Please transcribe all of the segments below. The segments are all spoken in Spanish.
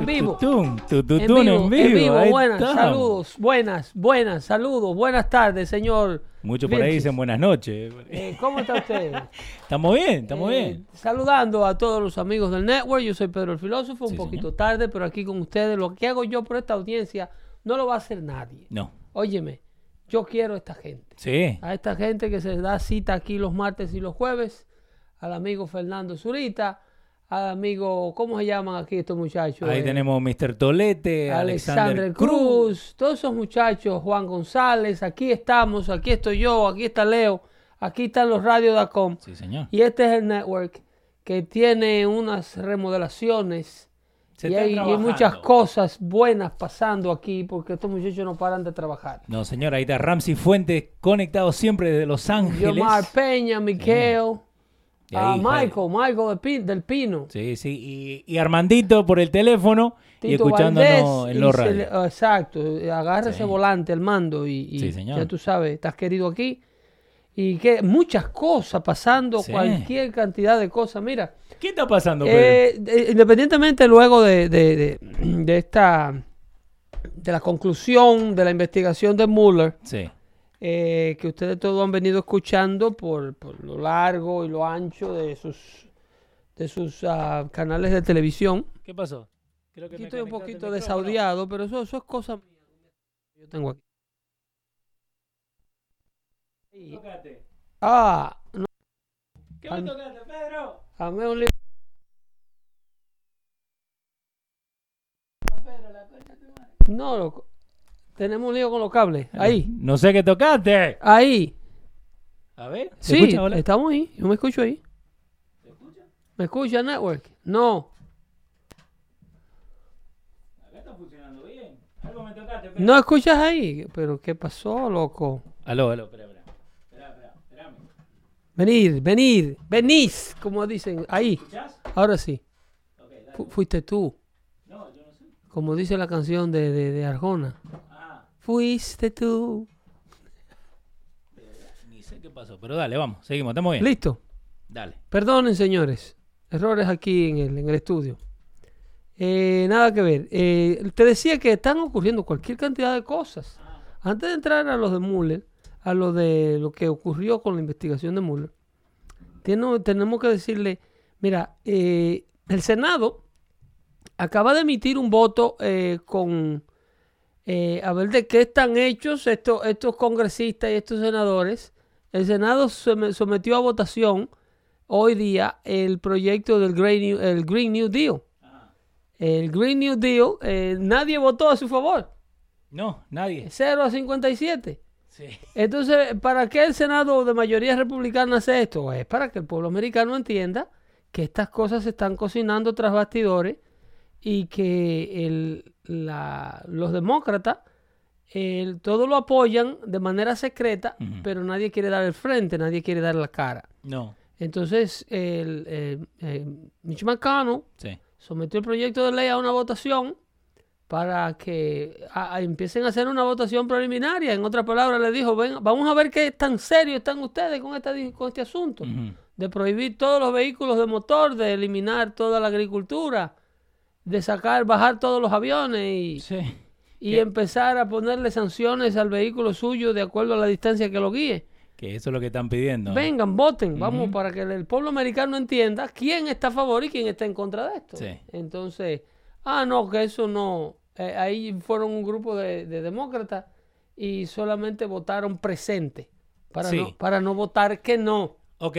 En vivo. En vivo, en vivo, buenas, estamos. saludos, buenas, buenas, saludos, buenas tardes, señor. Muchos por ahí dicen buenas noches. Eh, ¿Cómo está usted? Estamos bien, estamos Eh, bien. Saludando a todos los amigos del network, yo soy Pedro el Filósofo, un Sí, poquito tarde, pero aquí con ustedes, lo que hago yo por esta audiencia no lo va a hacer nadie. No. Óyeme, yo quiero a esta gente, Sí. a esta gente que se da cita aquí los martes y los jueves, al amigo Fernando Zurita, amigo, ¿cómo se llaman aquí estos muchachos? Ahí Eh, tenemos Mr. Tolete, Alexander Alexander Cruz, Cruz. todos esos muchachos, Juan González, aquí estamos, aquí estoy yo, aquí está Leo, aquí están los radios.com. Sí, señor. Y este es el network que tiene unas remodelaciones Se y hay, hay muchas cosas buenas pasando aquí porque estos muchachos no paran de trabajar. No, señor, ahí está Ramsey Fuentes conectado siempre desde Los Ángeles. Yomar Peña, Miquel, ah, ahí, Michael, Michael del Pin- del Pino. Sí, sí. Y, y Armandito por el teléfono y escuchándonos Valdés, en los radios. exacto, agarra Sí. ese volante, el mando y, y Sí, señor. ya tú sabes, estás querido aquí. Y que muchas cosas pasando, Sí. cualquier cantidad de cosas. Mira, ¿Qué está pasando, Pedro? eh, de- independientemente luego de, de- de- de esta, de la conclusión de la investigación de Mueller, Sí. Eh, que ustedes todos han venido escuchando por, por lo largo y lo ancho de sus, de sus ah, canales de televisión. ¿Qué pasó? Creo que Aquí estoy un poquito desaudiado, pero eso, eso es cosa mía. Yo tengo aquí. Y-. Ah, no, ¿Qué me tocaste, Pedro? dame un li- No, loco. Tenemos un lío con los cables. Ahí, No sé qué tocaste. ahí. A ver. ¿se Sí, escucha, hola? estamos ahí. Yo me escucho ahí. ¿Me escucha, Network? No. Acá está funcionando bien. Algo me tocaste. ¿No escuchas ahí? ¿Pero qué pasó, loco? Aló, aló, espera, espera. Espera, espera, espérame. Venir, venir, venís, como dicen. Ahí, ¿Escuchás? ahora sí. Ok, dale. Fu- fuiste tú, No, yo no sé. como dice la canción de, de, de Arjona. Fuiste tú. ni sé qué pasó. Pero dale, vamos. Seguimos, estamos bien. Listo. Dale. Perdonen, señores. Errores aquí en el, en el estudio. Eh, nada que ver. Eh, te decía que están ocurriendo cualquier cantidad de cosas. Antes de entrar a los de Mueller, a lo de lo que ocurrió con la investigación de Mueller, tiene- tenemos que decirle, mira, eh, el Senado acaba de emitir un voto eh, con eh, a ver de qué están hechos estos, estos congresistas y estos senadores. El Senado some- sometió a votación hoy día el proyecto del Green New, el Green New Deal. El Green New Deal, eh, nadie votó a su favor. No, nadie. 0 a 57. Sí. Entonces, ¿para qué el Senado de mayoría republicana hace esto? Es para que el pueblo americano entienda que estas cosas se están cocinando tras bastidores y que el- la- los demócratas el- todo lo apoyan de manera secreta, pero nadie quiere dar el frente, nadie quiere dar la cara. No. Entonces, el, el- el Mitch McConnell Sí. sometió el proyecto de ley a una votación para que a- a- empiecen a hacer una votación preliminaria. En otras palabras, le dijo, ven, vamos a ver qué tan serios están ustedes con, esta, con este asunto, de prohibir todos los vehículos de motor, de eliminar toda la agricultura, de sacar, bajar todos los aviones y, Sí. y empezar a ponerle sanciones al vehículo suyo de acuerdo a la distancia que lo guíe. Que eso es lo que están pidiendo. Vengan, voten, vamos, para que el pueblo americano entienda quién está a favor y quién está en contra de esto. Sí. Entonces, ah, no, que eso no. eh, ahí fueron un grupo de, de demócratas y solamente votaron presente para, Sí. no, para no votar que no. Ok,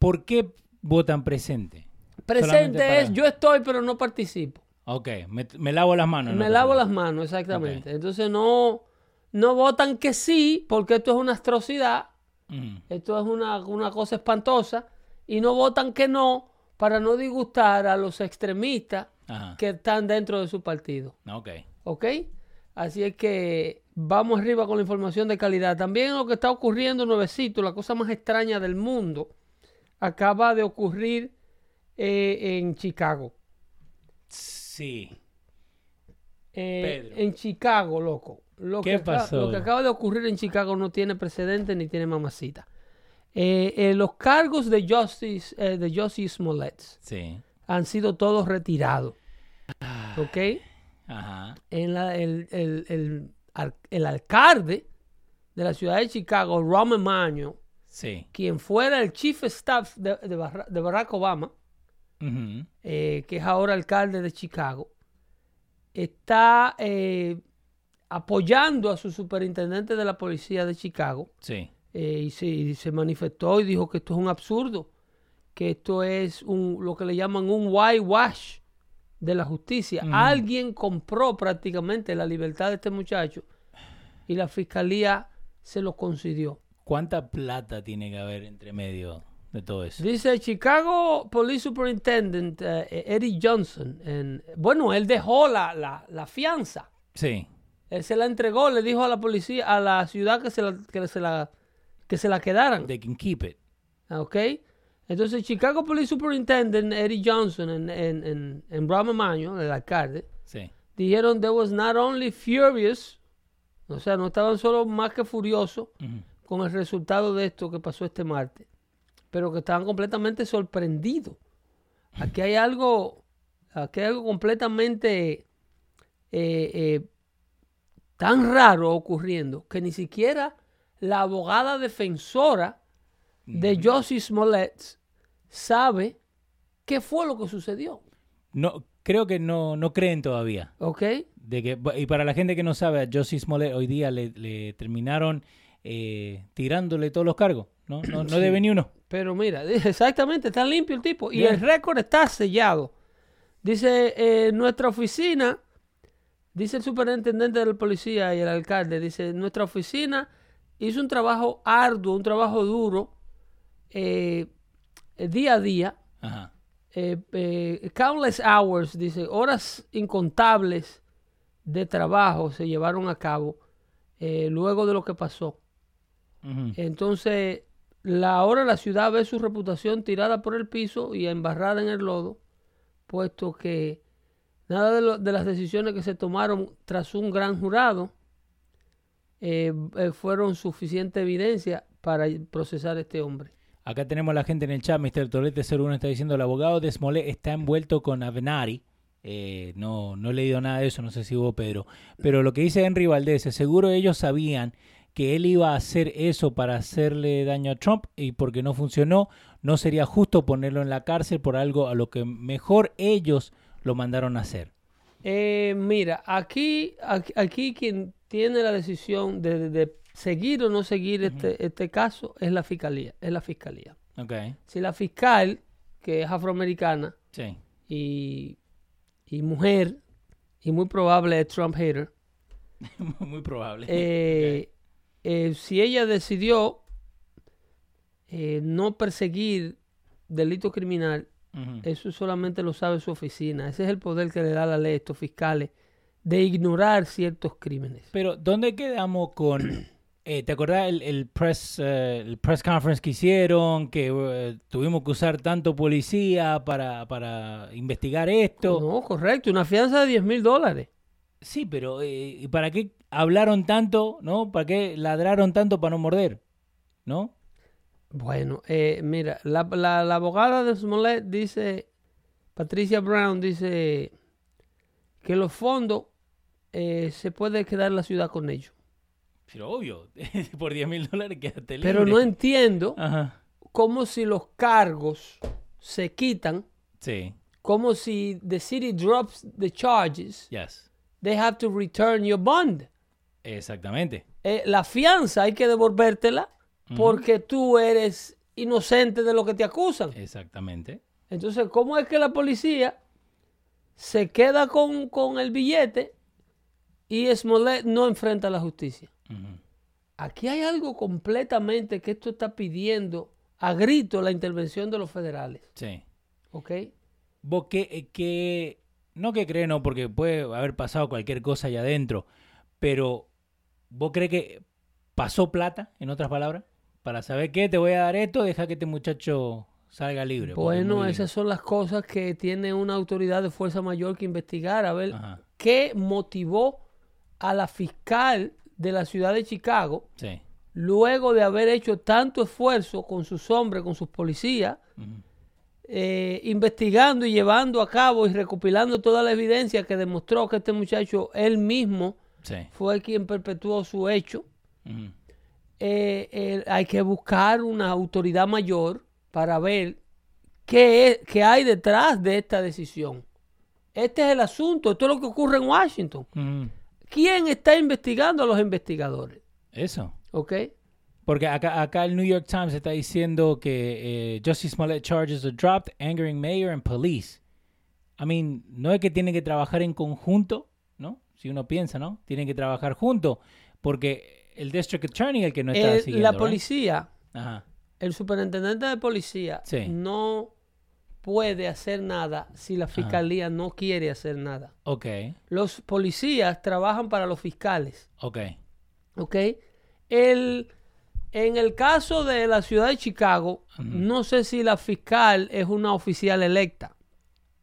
¿por qué votan presente? Presente es yo estoy pero no participo. Ok, me, me lavo las manos. Me ¿no? lavo las manos, exactamente. Entonces no, no votan que sí, porque esto es una atrocidad, Mm, esto es una, una cosa espantosa, y no votan que no para no disgustar a los extremistas Ajá. que están dentro de su partido. Ok. ¿Ok? Así es que vamos arriba con la información de calidad. También lo que está ocurriendo nuevecito, la cosa más extraña del mundo, acaba de ocurrir eh, en Chicago. Sí. Eh, Pedro. en Chicago, loco. Lo ¿Qué que pasó? lo que acaba de ocurrir en Chicago no tiene precedente ni tiene mamacita. Eh, eh, los cargos de Justice, eh, de Justice Smollett Sí. han sido todos retirados. Ah. ¿Ok? Ajá. En la- el, el- el el alcalde de la ciudad de Chicago, Rahm Emanuel, Sí. quien fuera el chief of staff de, de Barra- de Barack Obama, Eh, que es ahora alcalde de Chicago, está eh, apoyando a su superintendente de la policía de Chicago Sí. eh, y, se, y se manifestó y dijo que esto es un absurdo, que esto es un, lo que le llaman un whitewash de la justicia. Alguien compró prácticamente la libertad de este muchacho y la fiscalía se lo concedió. ¿Cuánta plata tiene que haber entre medio de todo eso? Dice Chicago Police Superintendent eh, Eddie Johnson. en- bueno, él dejó la, la, la fianza. Sí. Él se la entregó, le dijo a la policía, a la ciudad que se la, que se la, que se la quedaran. They can keep it. ¿Ok? Entonces, Chicago Police Superintendent Eddie Johnson en, en, en, en Rahm Emanuel, el alcalde, Sí. dijeron they was not only furious, o sea, no estaban solo más que furiosos con el resultado de esto que pasó este martes, pero que estaban completamente sorprendidos. Aquí hay algo, aquí hay algo completamente eh, eh, tan raro ocurriendo que ni siquiera la abogada defensora de Josie Smollett sabe qué fue lo que sucedió. No, creo que no, no creen todavía. ¿Ok? De que, y para la gente que no sabe, a Josie Smollett hoy día le, le terminaron eh, tirándole todos los cargos. No, no, no debe ni uno. Pero mira, exactamente, está limpio el tipo. Y el récord está sellado. Dice, eh, nuestra oficina, dice el superintendente de la policía y el alcalde, dice, nuestra oficina hizo un trabajo arduo, un trabajo duro, eh, eh, día a día, Ajá. eh, countless hours, dice, horas incontables de trabajo se llevaron a cabo luego de lo que pasó. Entonces, la, ahora la ciudad ve su reputación tirada por el piso y embarrada en el lodo, puesto que nada de, de las decisiones que se tomaron tras un gran jurado eh, eh, fueron suficiente evidencia para procesar a este hombre. Acá tenemos a la gente en el chat. Mr. Torete 01 está diciendo: el abogado de está envuelto con Avenari. Eh, no, no he leído nada de eso, no sé si hubo Pedro. Pero lo que dice Henry Valdés, seguro ellos sabían que él iba a hacer eso para hacerle daño a Trump y porque no funcionó, no sería justo ponerlo en la cárcel por algo a lo que mejor ellos lo mandaron a hacer. Eh, mira, aquí, aquí, aquí quien tiene la decisión de, de- de seguir o no seguir este, este caso es la fiscalía. Es la fiscalía. Ok, Si la fiscal, que es afroamericana, sí. y, y mujer, y muy probable es Trump hater, Muy probable. eh, eh, si ella decidió eh, no perseguir delito criminal, eso solamente lo sabe su oficina. Ese es el poder que le da la ley a estos fiscales de ignorar ciertos crímenes. Pero, ¿dónde quedamos con... eh, ¿Te acordás el, el press, eh, el press conference que hicieron? Que eh, tuvimos que usar tanto policía para, para investigar esto. No, correcto, una fianza de 10 mil dólares. Sí, pero eh, ¿y ¿para qué hablaron tanto? ¿No? ¿Para qué ladraron tanto para no morder? ¿No? Bueno, eh, mira, la, la- la abogada de Smollett dice, Patricia Brown dice que los fondos eh, se puede quedar la ciudad con ellos. Pero obvio, por 10 mil dólares quédate libre. Pero no entiendo Ajá. cómo si los cargos se quitan, Sí, como si the city drops the charges, yes. they have to return your bond. Exactamente. eh, la fianza hay que devolvértela porque tú eres inocente de lo que te acusan. Exactamente. Entonces, ¿cómo es que la policía se queda con, con el billete y Smollett no enfrenta a la justicia? Aquí hay algo completamente que esto está pidiendo a grito la intervención de los federales. Sí. ¿Ok? Vos que, eh, que no que creen, no, porque puede haber pasado cualquier cosa allá adentro, pero vos crees que pasó plata, en otras palabras, para saber qué, te voy a dar esto, deja que este muchacho salga libre. porque es Bueno, esas son las cosas que tiene una autoridad de fuerza mayor que investigar, a ver Ajá. qué motivó a la fiscal de la ciudad de Chicago, Sí. luego de haber hecho tanto esfuerzo con sus hombres, con sus policías, eh, investigando y llevando a cabo y recopilando toda la evidencia que demostró que este muchacho, él mismo, Sí. fue quien perpetuó su hecho. Eh, eh, hay que buscar una autoridad mayor para ver qué, es- qué hay detrás de esta decisión. Este es el asunto, esto es lo que ocurre en Washington. ¿Quién está investigando a los investigadores? Eso. ¿Ok? Porque acá, acá el New York Times está diciendo que eh, Justice Smollett charges are dropped, angering mayor and police. I mean, no es que tienen que trabajar en conjunto. Si uno piensa, ¿no? Tienen que trabajar juntos, porque el District Attorney es el que no está El- siguiendo, la policía, Ajá. el superintendente de policía, Sí. no puede hacer nada si la fiscalía no quiere hacer nada. Ok, Los policías trabajan para los fiscales. ok. ¿Ok? El, en el caso de la ciudad de Chicago, no sé si la fiscal es una oficial electa.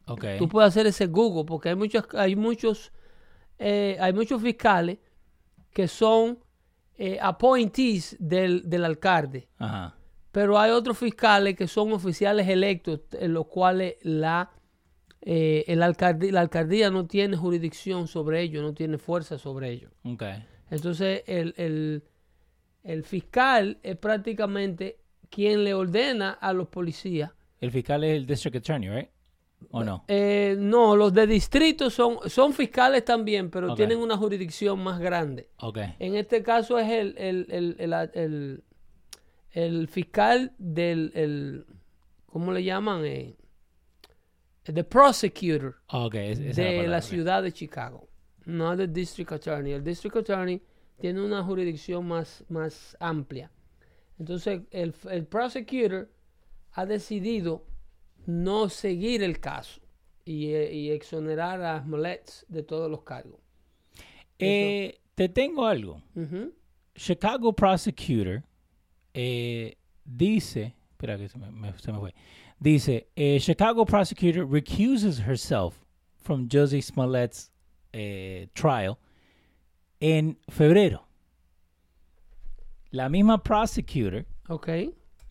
Ok. Tú puedes hacer ese Google porque hay muchos, hay muchos, eh, hay muchos fiscales que son eh, appointees del, del alcalde. Ajá. Pero hay otros fiscales que son oficiales electos, en los cuales la, eh, el alcalde- la alcaldía no tiene jurisdicción sobre ellos, no tiene fuerza sobre ellos. Entonces, el, el- el fiscal es prácticamente quien le ordena a los policías. El fiscal es el District Attorney, ¿right? ¿O no? Eh, no, los de distrito son, son fiscales también, pero tienen una jurisdicción más grande. Ok. En este caso es el, el, el, el, fiscal del, el, ¿cómo le llaman? Eh, the prosecutor Ok, es- esa es de palabra, la ciudad de Chicago, no del district attorney. El district attorney tiene una jurisdicción más, más amplia. Entonces, el, el prosecutor ha decidido no seguir el caso y, eh, y exonerar a Smollett de todos los cargos. Eh, te tengo algo. Chicago prosecutor eh, dice, espera que se me, me- se me fue, dice, eh, Chicago prosecutor recuses herself from Josie Smollett's trial en febrero. La misma prosecutor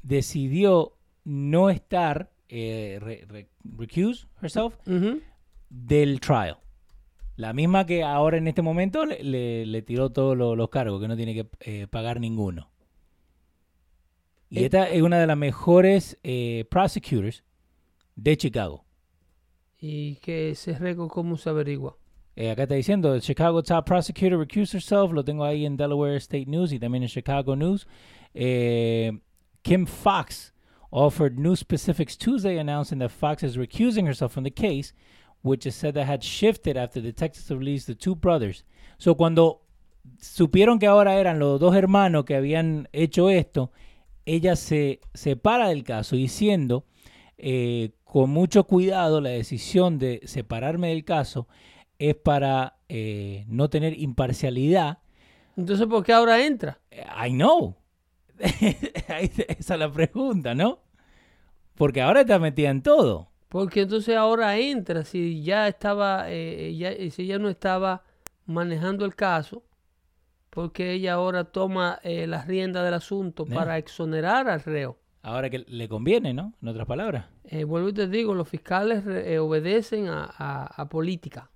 decidió no estar, eh, re- re- recuse herself del trial. La misma que ahora en este momento le, le- le tiró todos lo- los cargos, que no tiene que eh, pagar ninguno. Y Eh, esta es una de las mejores eh, prosecutors de Chicago. Y que ese récord, ¿cómo se averigua? Acá está diciendo, el Chicago top prosecutor recused herself, lo tengo ahí en Delaware State News y también en Chicago News. Kim Fox offered new specifics Tuesday, announcing that Fox is recusing herself from the case, which is said that had shifted after detectives released the two brothers. So cuando supieron que ahora eran los dos hermanos que habían hecho esto, ella se separa del caso diciendo eh, con mucho cuidado la decisión de separarme del caso es para eh, no tener imparcialidad. Entonces, ¿por qué ahora entra? I know. Esa es la pregunta, ¿no? Porque ahora está metida en todo. Porque entonces ahora entra, si ya estaba, eh, ya, si ella no estaba manejando el caso, porque ella ahora toma eh, las riendas del asunto para exonerar al reo. Ahora que le conviene, ¿no? En otras palabras. Eh, vuelvo y te digo, los fiscales eh, obedecen a, a- a política.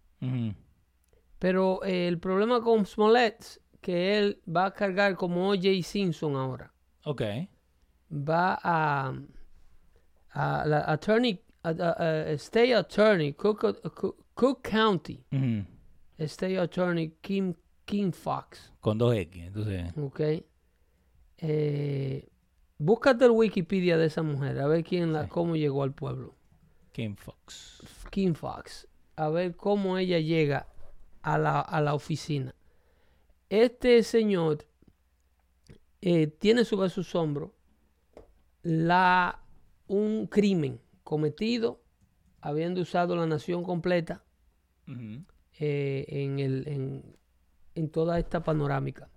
Pero eh, el problema con Smollett, que él va a cargar como O.J. Simpson ahora. Ok. va a, a la attorney, a, a- a- state attorney, Cook, Cook- County, Ujú. state attorney Kim, King Fox. Con dos X. Entonces, Ok. Eh, búscate el Wikipedia de esa mujer, a ver quién la, cómo llegó al pueblo. Kim Fox. King Fox. A ver cómo ella llega a la, a la oficina. Este señor eh, tiene sobre sus hombros la, un crimen cometido habiendo usado la nación completa eh, en, el, en, en toda esta panorámica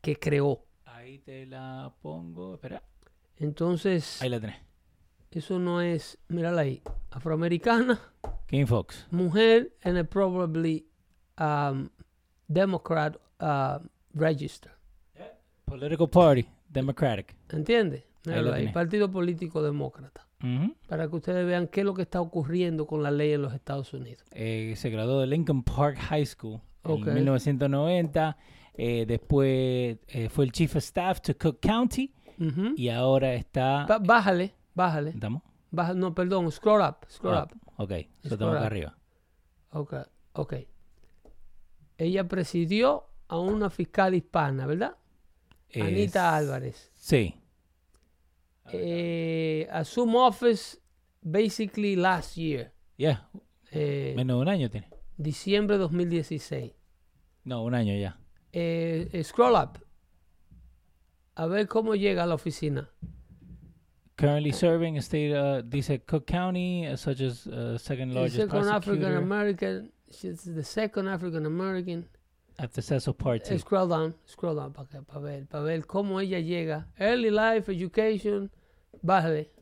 que creó. Ahí te la pongo. Espera. Entonces, Ahí la tenés. eso no es, mírala ahí, afroamericana, Kim Fox. mujer en el probably um, Democrat uh, register. Political Party. Democratic. Lo ahí, tenés. Partido Político Demócrata. Para que ustedes vean qué es lo que está ocurriendo con la ley en los Estados Unidos. Eh, se graduó de Lincoln Park High School en 1990. Eh, después eh, fue el Chief of Staff to Cook County y ahora está... Ba- bájale, bájale. ¿Estamos? Baja- no, perdón, scroll up, scroll Ah, up. Ok, estamos acá up. arriba. Ok, ok. Ella presidió a una fiscal hispana, ¿verdad? Anita Álvarez. Sí. Eh, assume office basically last year, Ya, eh, menos de un año tiene. diciembre 2016. No, un año ya. Eh, scroll up. A ver cómo llega a la oficina. Currently serving state, uh, dice Cook County, uh, such as uh, second largest second African American. She's the second African American. after Cecil Part Eh, Scroll down, scroll down para ver, para ver cómo ella llega. Early life education. Bájale.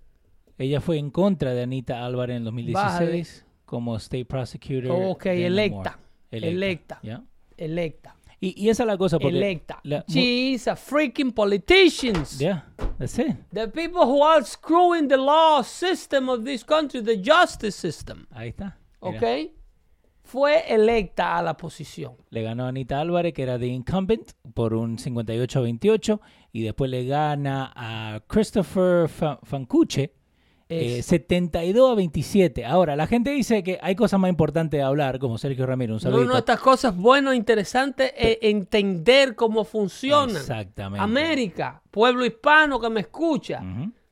Ella fue en contra de Anita Álvarez en 2016 como state prosecutor. Ok, de electa. Lamar. Electa. ¿ya? Electa. Y, y esa es la cosa porque... Electa. la- She's a freaking politicians. Yeah, that's it. The people who are screwing the law system of this country, the justice system. Ahí está. Mira. ¿Ok? Fue electa a la posición. Le ganó a Anita Álvarez, que era de incumbent, por un 58 a 28. Y después le gana a Christopher Fa- Fancuche, eh, Es- 72 a 27. Ahora, la gente dice que hay cosas más importantes de hablar, como Sergio Ramírez, un no, saludito. no, estas cosas buenas, interesantes, eh, entender cómo funcionan. Exactamente. América, pueblo hispano que me escucha,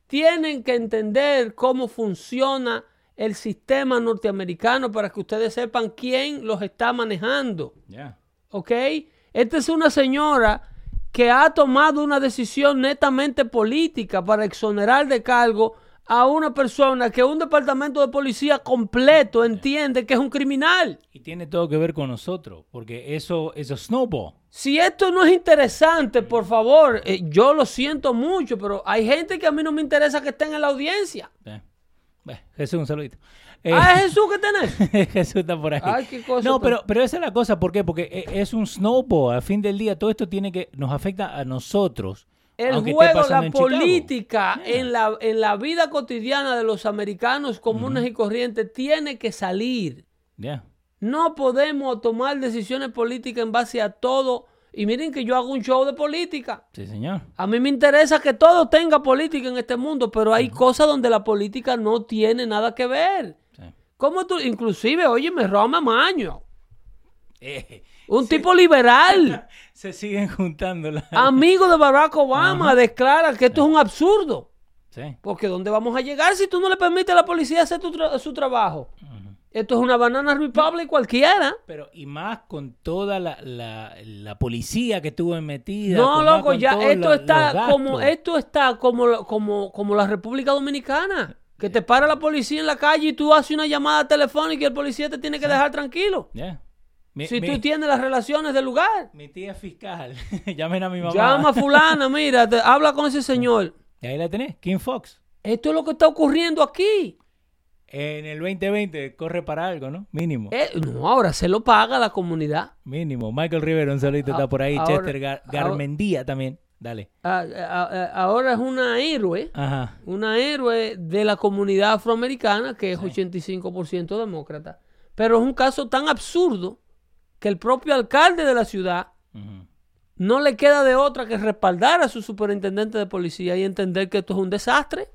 tienen que entender cómo funciona el sistema norteamericano para que ustedes sepan quién los está manejando. Yeah. ¿Ok? Esta es una señora que ha tomado una decisión netamente política para exonerar de cargo a una persona que un departamento de policía completo entiende que es un criminal. Y tiene todo que ver con nosotros, porque eso es un snowball. Si esto no es interesante, por favor, eh, yo lo siento mucho, pero hay gente que a mí no me interesa que estén en la audiencia. Eh. Bueno, Jesús, un saludito. Eh, Ah, es Jesús que tenés. Jesús está por ahí. Ay, qué cosa no, pero, pero esa es la cosa, ¿por qué? Porque e- es un snowball. Al fin del día, todo esto tiene que nos afecta a nosotros. El juego, la en política Yeah. en, la, en la vida cotidiana de los americanos comunes y corrientes tiene que salir. Yeah. No podemos tomar decisiones políticas en base a todo. Y miren que yo hago un show de política. Sí, señor. A mí me interesa que todo tenga política en este mundo, pero hay cosas donde la política no tiene nada que ver. Sí. ¿Cómo tú? Inclusive, oye, me Roma Maño, Eh, un tipo liberal, se siguen juntando las... amigo de Barack Obama, declara que esto es un absurdo. Sí. Porque ¿dónde vamos a llegar si tú no le permites a la policía hacer tu tra- su trabajo? Esto es una banana republic cualquiera. Pero, y más con toda la, la, la policía que estuvo metida. No, loco, ya esto está como esto está como, la- como, como la República Dominicana. Que te para la policía en la calle y tú haces una llamada telefónica y el policía te tiene que dejar tranquilo. Yeah. Mi, Si mi- tú tienes las relaciones del lugar. mi tía fiscal. Llamen a mi mamá. Llama a fulana, mira, te- habla con ese señor. Y ahí la tenés, King Fox. Esto es lo que está ocurriendo aquí. En el 2020 corre para algo, ¿no? Mínimo. Eh, no, ahora se lo paga la comunidad. Mínimo. Michael Rivera, un saludito, está por ahí. ahora- Chester Gar- Garmendía también. Dale. Ah, ah, ah, ahora es una héroe. Ajá. una héroe de la comunidad afroamericana que es 85% demócrata. Pero es un caso tan absurdo que el propio alcalde de la ciudad no le queda de otra que respaldar a su superintendente de policía y entender que esto es un desastre.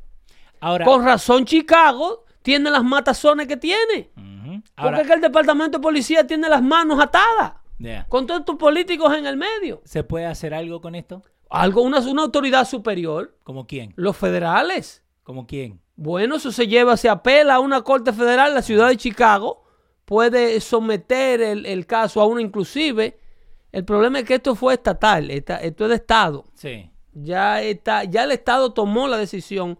Ahora, Con razón Chicago tiene las matazones que tiene. Ujú. Porque Ahora, es que el departamento de policía tiene las manos atadas. Con todos estos políticos en el medio. ¿Se puede hacer algo con esto? Algo, una, una autoridad superior, ¿Como quién? los federales. ¿Como quién? Bueno, eso se lleva, se apela a una corte federal, la ciudad de Chicago puede someter el, el caso a uno inclusive. El problema es que esto fue estatal, esta- esto es de Estado. Sí. Ya, está, ya el Estado tomó la decisión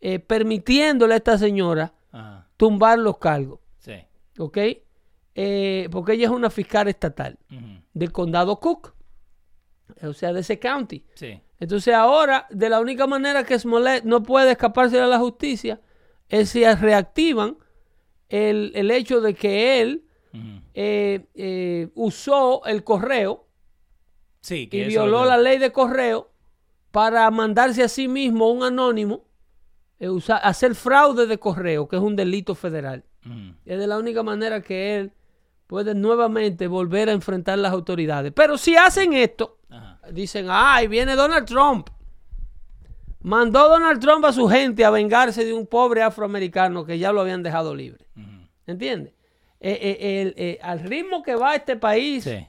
eh, permitiéndole a esta señora Ajá. tumbar los cargos, Sí. ¿ok? Eh, porque ella es una fiscal estatal del condado Cook, o sea, de ese county. Sí. Entonces ahora, de la única manera que Smollett no puede escaparse de la justicia es si reactivan el, el hecho de que él eh, eh, usó el correo Sí, que y violó la ley de correo para mandarse a sí mismo un anónimo, eh, usa- hacer fraude de correo, que es un delito federal. Ujú. Es de la única manera que él puede nuevamente volver a enfrentar las autoridades. Pero si hacen esto, Ajá. dicen, ay, viene Donald Trump. Mandó Donald Trump a su gente a vengarse de un pobre afroamericano que ya lo habían dejado libre. Ujú. ¿Entiendes? Eh, eh, eh, al ritmo que va este país, Sí.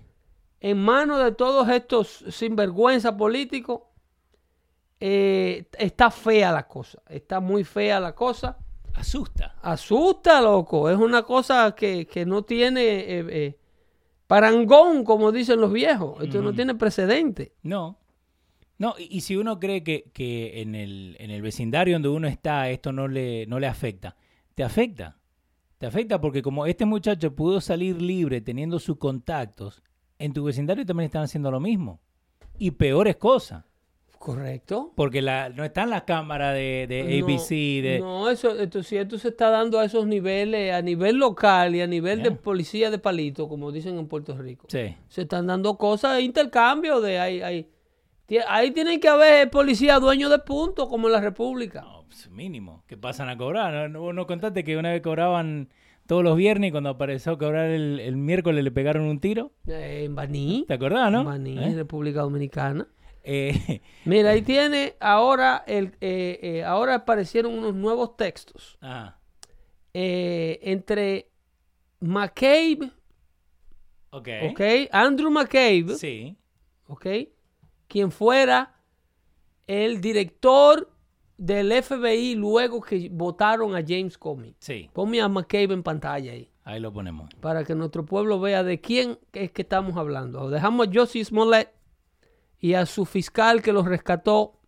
en manos de todos estos sinvergüenza políticos, eh, está fea la cosa. Está muy fea la cosa. Asusta. Asusta, loco. Es una cosa que, que no tiene eh, eh, parangón, como dicen los viejos. Esto no tiene precedente. No. No, y, y si uno cree que, que en, el, en el vecindario donde uno está esto no le, no le afecta, te afecta. Te afecta porque como este muchacho pudo salir libre teniendo sus contactos, en tu vecindario también están haciendo lo mismo. Y peores cosas. ¿Correcto? Porque la, no está en la cámara de, de No, ABC, de... No, eso, esto, si esto se está dando a esos niveles, a nivel local y a nivel de policía de palito, como dicen en Puerto Rico. Sí. Se están dando cosas, intercambio de ahí, ahí. Tie- Ahí tienen que haber policía dueño de puntos, como en la República. No, pues, mínimo. Que pasan a cobrar. ¿No, no, no contaste que una vez cobraban todos los viernes y cuando apareció a cobrar el, el miércoles le pegaron un tiro? Eh, en Baní, ¿Te acordás, no? en Baní, ¿Eh? República Dominicana. Eh, Mira, ahí tiene ahora, el, eh, eh, ahora aparecieron unos nuevos textos ajá. eh, entre McCabe, Ok. ¿ok? Andrew McCabe, Sí. ¿ok? Quien fuera el director del FBI luego que votaron a James Comey. Sí. Ponme a McCabe en pantalla ahí Ahí lo ponemos. para que nuestro pueblo vea de quién es que estamos hablando. O dejamos a Josie Smollett y a su fiscal que los rescató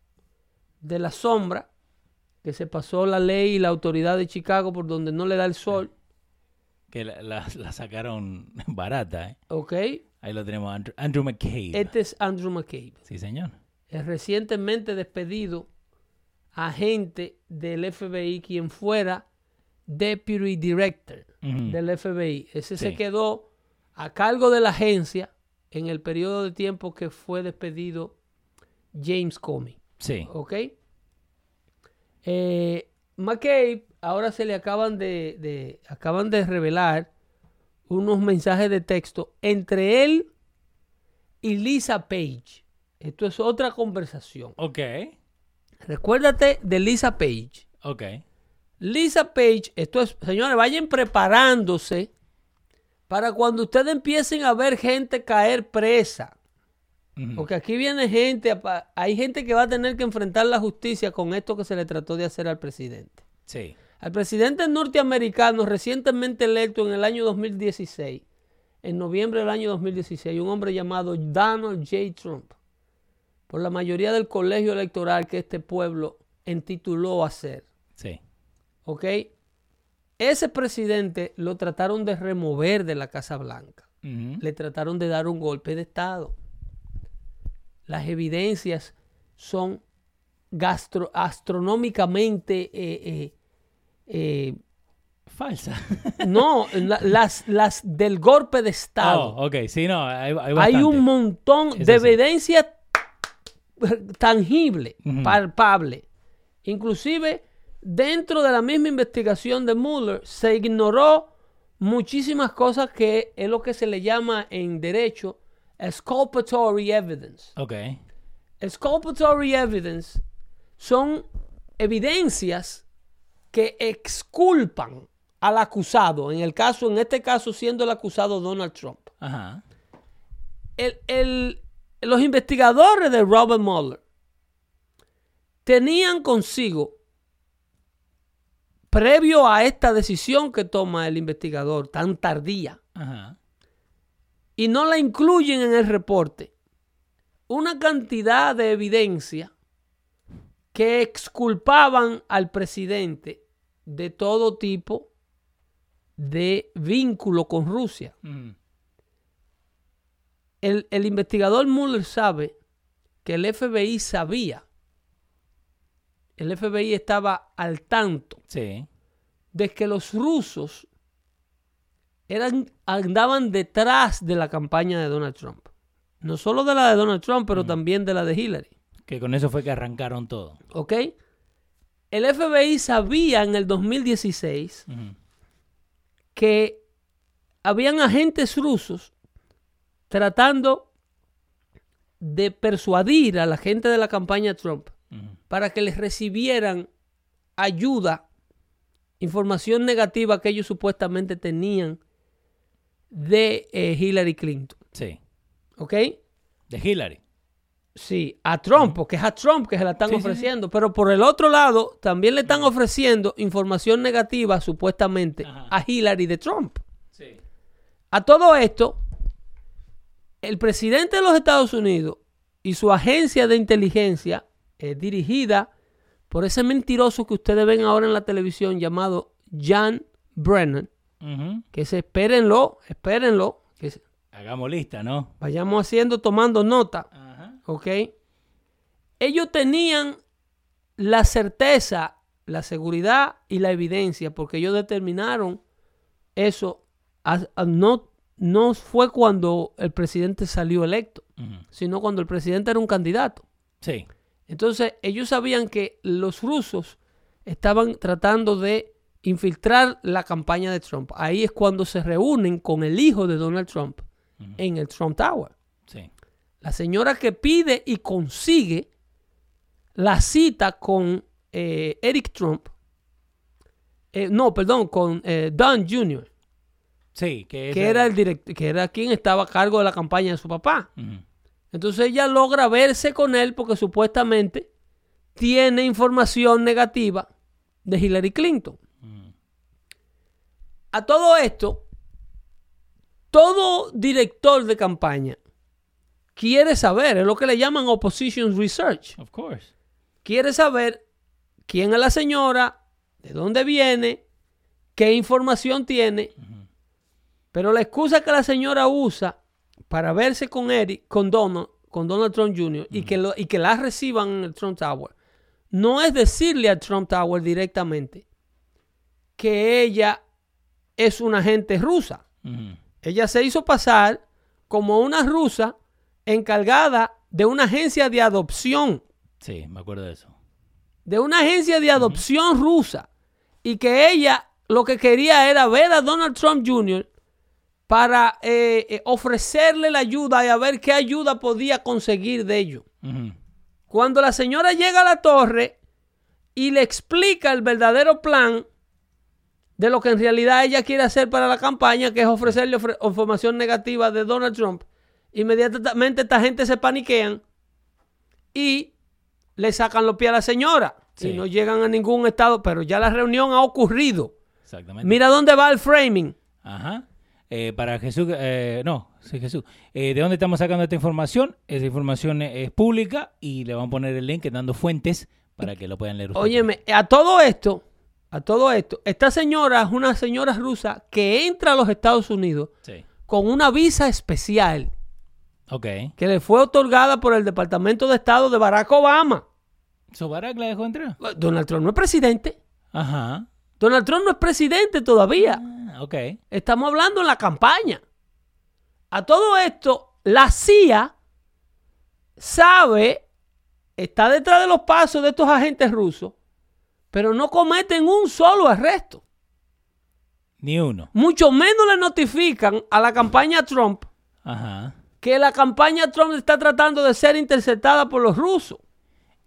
de la sombra, que se pasó la ley y la autoridad de Chicago por donde no le da el sol, Que la, la- la sacaron barata, ¿eh? ¿ok? Ahí lo tenemos. Andrew, Andrew McCabe. Este es Andrew McCabe, Sí, señor. el recientemente despedido agente del FBI, quien fuera Deputy Director del FBI. Ese se quedó a cargo de la agencia en el periodo de tiempo que fue despedido James Comey. Sí. ¿Ok? Eh, McCabe, ahora se le acaban de, de- acaban de revelar unos mensajes de texto entre él y Lisa Page. Esto es otra conversación. Ok. Recuérdate de Lisa Page. Ok. Lisa Page, esto es, señores, vayan preparándose para cuando ustedes empiecen a ver gente caer presa. Porque aquí viene gente, hay gente que va a tener que enfrentar la justicia con esto que se le trató de hacer al presidente. Sí. Al presidente norteamericano recientemente electo en el año 2016, en noviembre del año 2016, un hombre llamado Donald J. Trump, por la mayoría del colegio electoral que este pueblo entituló a ser. Sí. ¿Ok? Ese presidente lo trataron de remover de la Casa Blanca. Le trataron de dar un golpe de Estado. Las evidencias son gastro- astronómicamente... eh, eh, eh, Falsa. no, la- las, las del golpe de Estado. Oh, ok. Sí, no. Hay, hay, Hay bastante. un montón de así. evidencia tangible, palpable. Inclusive, dentro de la misma investigación de Mueller, se ignoró muchísimas cosas que es lo que se le llama en derecho exculpatory evidence. Ok. Exculpatory evidence son evidencias que exculpan al acusado, en el caso, en este caso siendo el acusado Donald Trump. Ajá. el- el- los investigadores de Robert Mueller tenían consigo, previo a esta decisión que toma el investigador tan tardía, Ajá. y no la incluyen en el reporte, una cantidad de evidencia que exculpaban al presidente de todo tipo de vínculo con Rusia. Ujú. El, el investigador Mueller sabe que el FBI sabía, el FBI estaba al tanto Sí. de que los rusos eran, andaban detrás de la campaña de Donald Trump. No solo de la de Donald Trump, pero también de la de Hillary. Que con eso fue que arrancaron todo. ¿Ok? El FBI sabía en el 2016 Ujú. que habían agentes rusos tratando de persuadir a la gente de la campaña Trump. Para que les recibieran ayuda, información negativa que ellos supuestamente tenían de eh, Hillary Clinton. Sí. ¿Ok? De Hillary. Sí, a Trump, porque es a Trump que se la están Sí, sí, sí. ofreciendo. Pero por el otro lado, también le están ofreciendo información negativa, supuestamente, Ajá. a Hillary de Trump. Sí. A todo esto, el presidente de los Estados Unidos y su agencia de inteligencia, eh, dirigida por ese mentiroso que ustedes ven ahora en la televisión llamado John Brennan, que se espérenlo, espérenlo, que se- Hagamos lista, ¿no? vayamos haciendo, tomando nota. Ajá. ¿ok? Ellos tenían la certeza, la seguridad y la evidencia, porque ellos determinaron eso. a- a- no, no fue cuando el presidente salió electo, sino cuando el presidente era un candidato. Sí. Entonces, ellos sabían que los rusos estaban tratando de infiltrar la campaña de Trump. Ahí es cuando se reúnen con el hijo de Donald Trump en el Trump Tower. Sí. La señora que pide y consigue la cita con eh, Eric Trump. eh, no, perdón, con eh, Don Jr., Sí, que, que era el direct- que era quien estaba a cargo de la campaña de su papá. Entonces ella logra verse con él porque supuestamente tiene información negativa de Hillary Clinton. Ujú. A todo esto, todo director de campaña quiere saber, es lo que le llaman opposition research. Of course. quiere saber quién es la señora, de dónde viene, qué información tiene. Pero la excusa que la señora usa para verse con Eric, con Donald, con Donald Trump Jr. y, que lo- y que la reciban en el Trump Tower, no es decirle al Trump Tower directamente que ella es una agente rusa. Ella se hizo pasar como una rusa encargada de una agencia de adopción Sí, me acuerdo de eso. de una agencia de adopción rusa y que ella lo que quería era ver a Donald Trump Jr. para eh, eh, ofrecerle la ayuda y a ver qué ayuda podía conseguir de ello. Ujú. Cuando la señora llega a la torre y le explica el verdadero plan de lo que en realidad ella quiere hacer para la campaña, que es ofrecerle ofre- información negativa de Donald Trump, inmediatamente esta gente se paniquean y le sacan los pies a la señora. Sí. Y no llegan a ningún estado, pero ya la reunión ha ocurrido. Exactamente. Mira dónde va el framing. Ajá. Eh, para Jesús, eh, no, sí, Jesús. Eh, ¿De dónde estamos sacando esta información? Esa información es, pública y le vamos a poner el link dando fuentes para que lo puedan leer ustedes. Óyeme, a todo esto, a todo esto, esta señora es una señora rusa que entra a los Estados Unidos Sí. con una visa especial Ok. que le fue otorgada por el Departamento de Estado de Barack Obama. ¿So Barack la dejó entrar? Donald Trump no es presidente. Ajá. Donald Trump no es presidente todavía. Ah, ok. Estamos hablando en la campaña. A todo esto, la CIA sabe, está detrás de los pasos de estos agentes rusos, pero no cometen un solo arresto. Ni uno. Mucho menos le notifican a la campaña Trump Ajá. que la campaña Trump está tratando de ser interceptada por los rusos.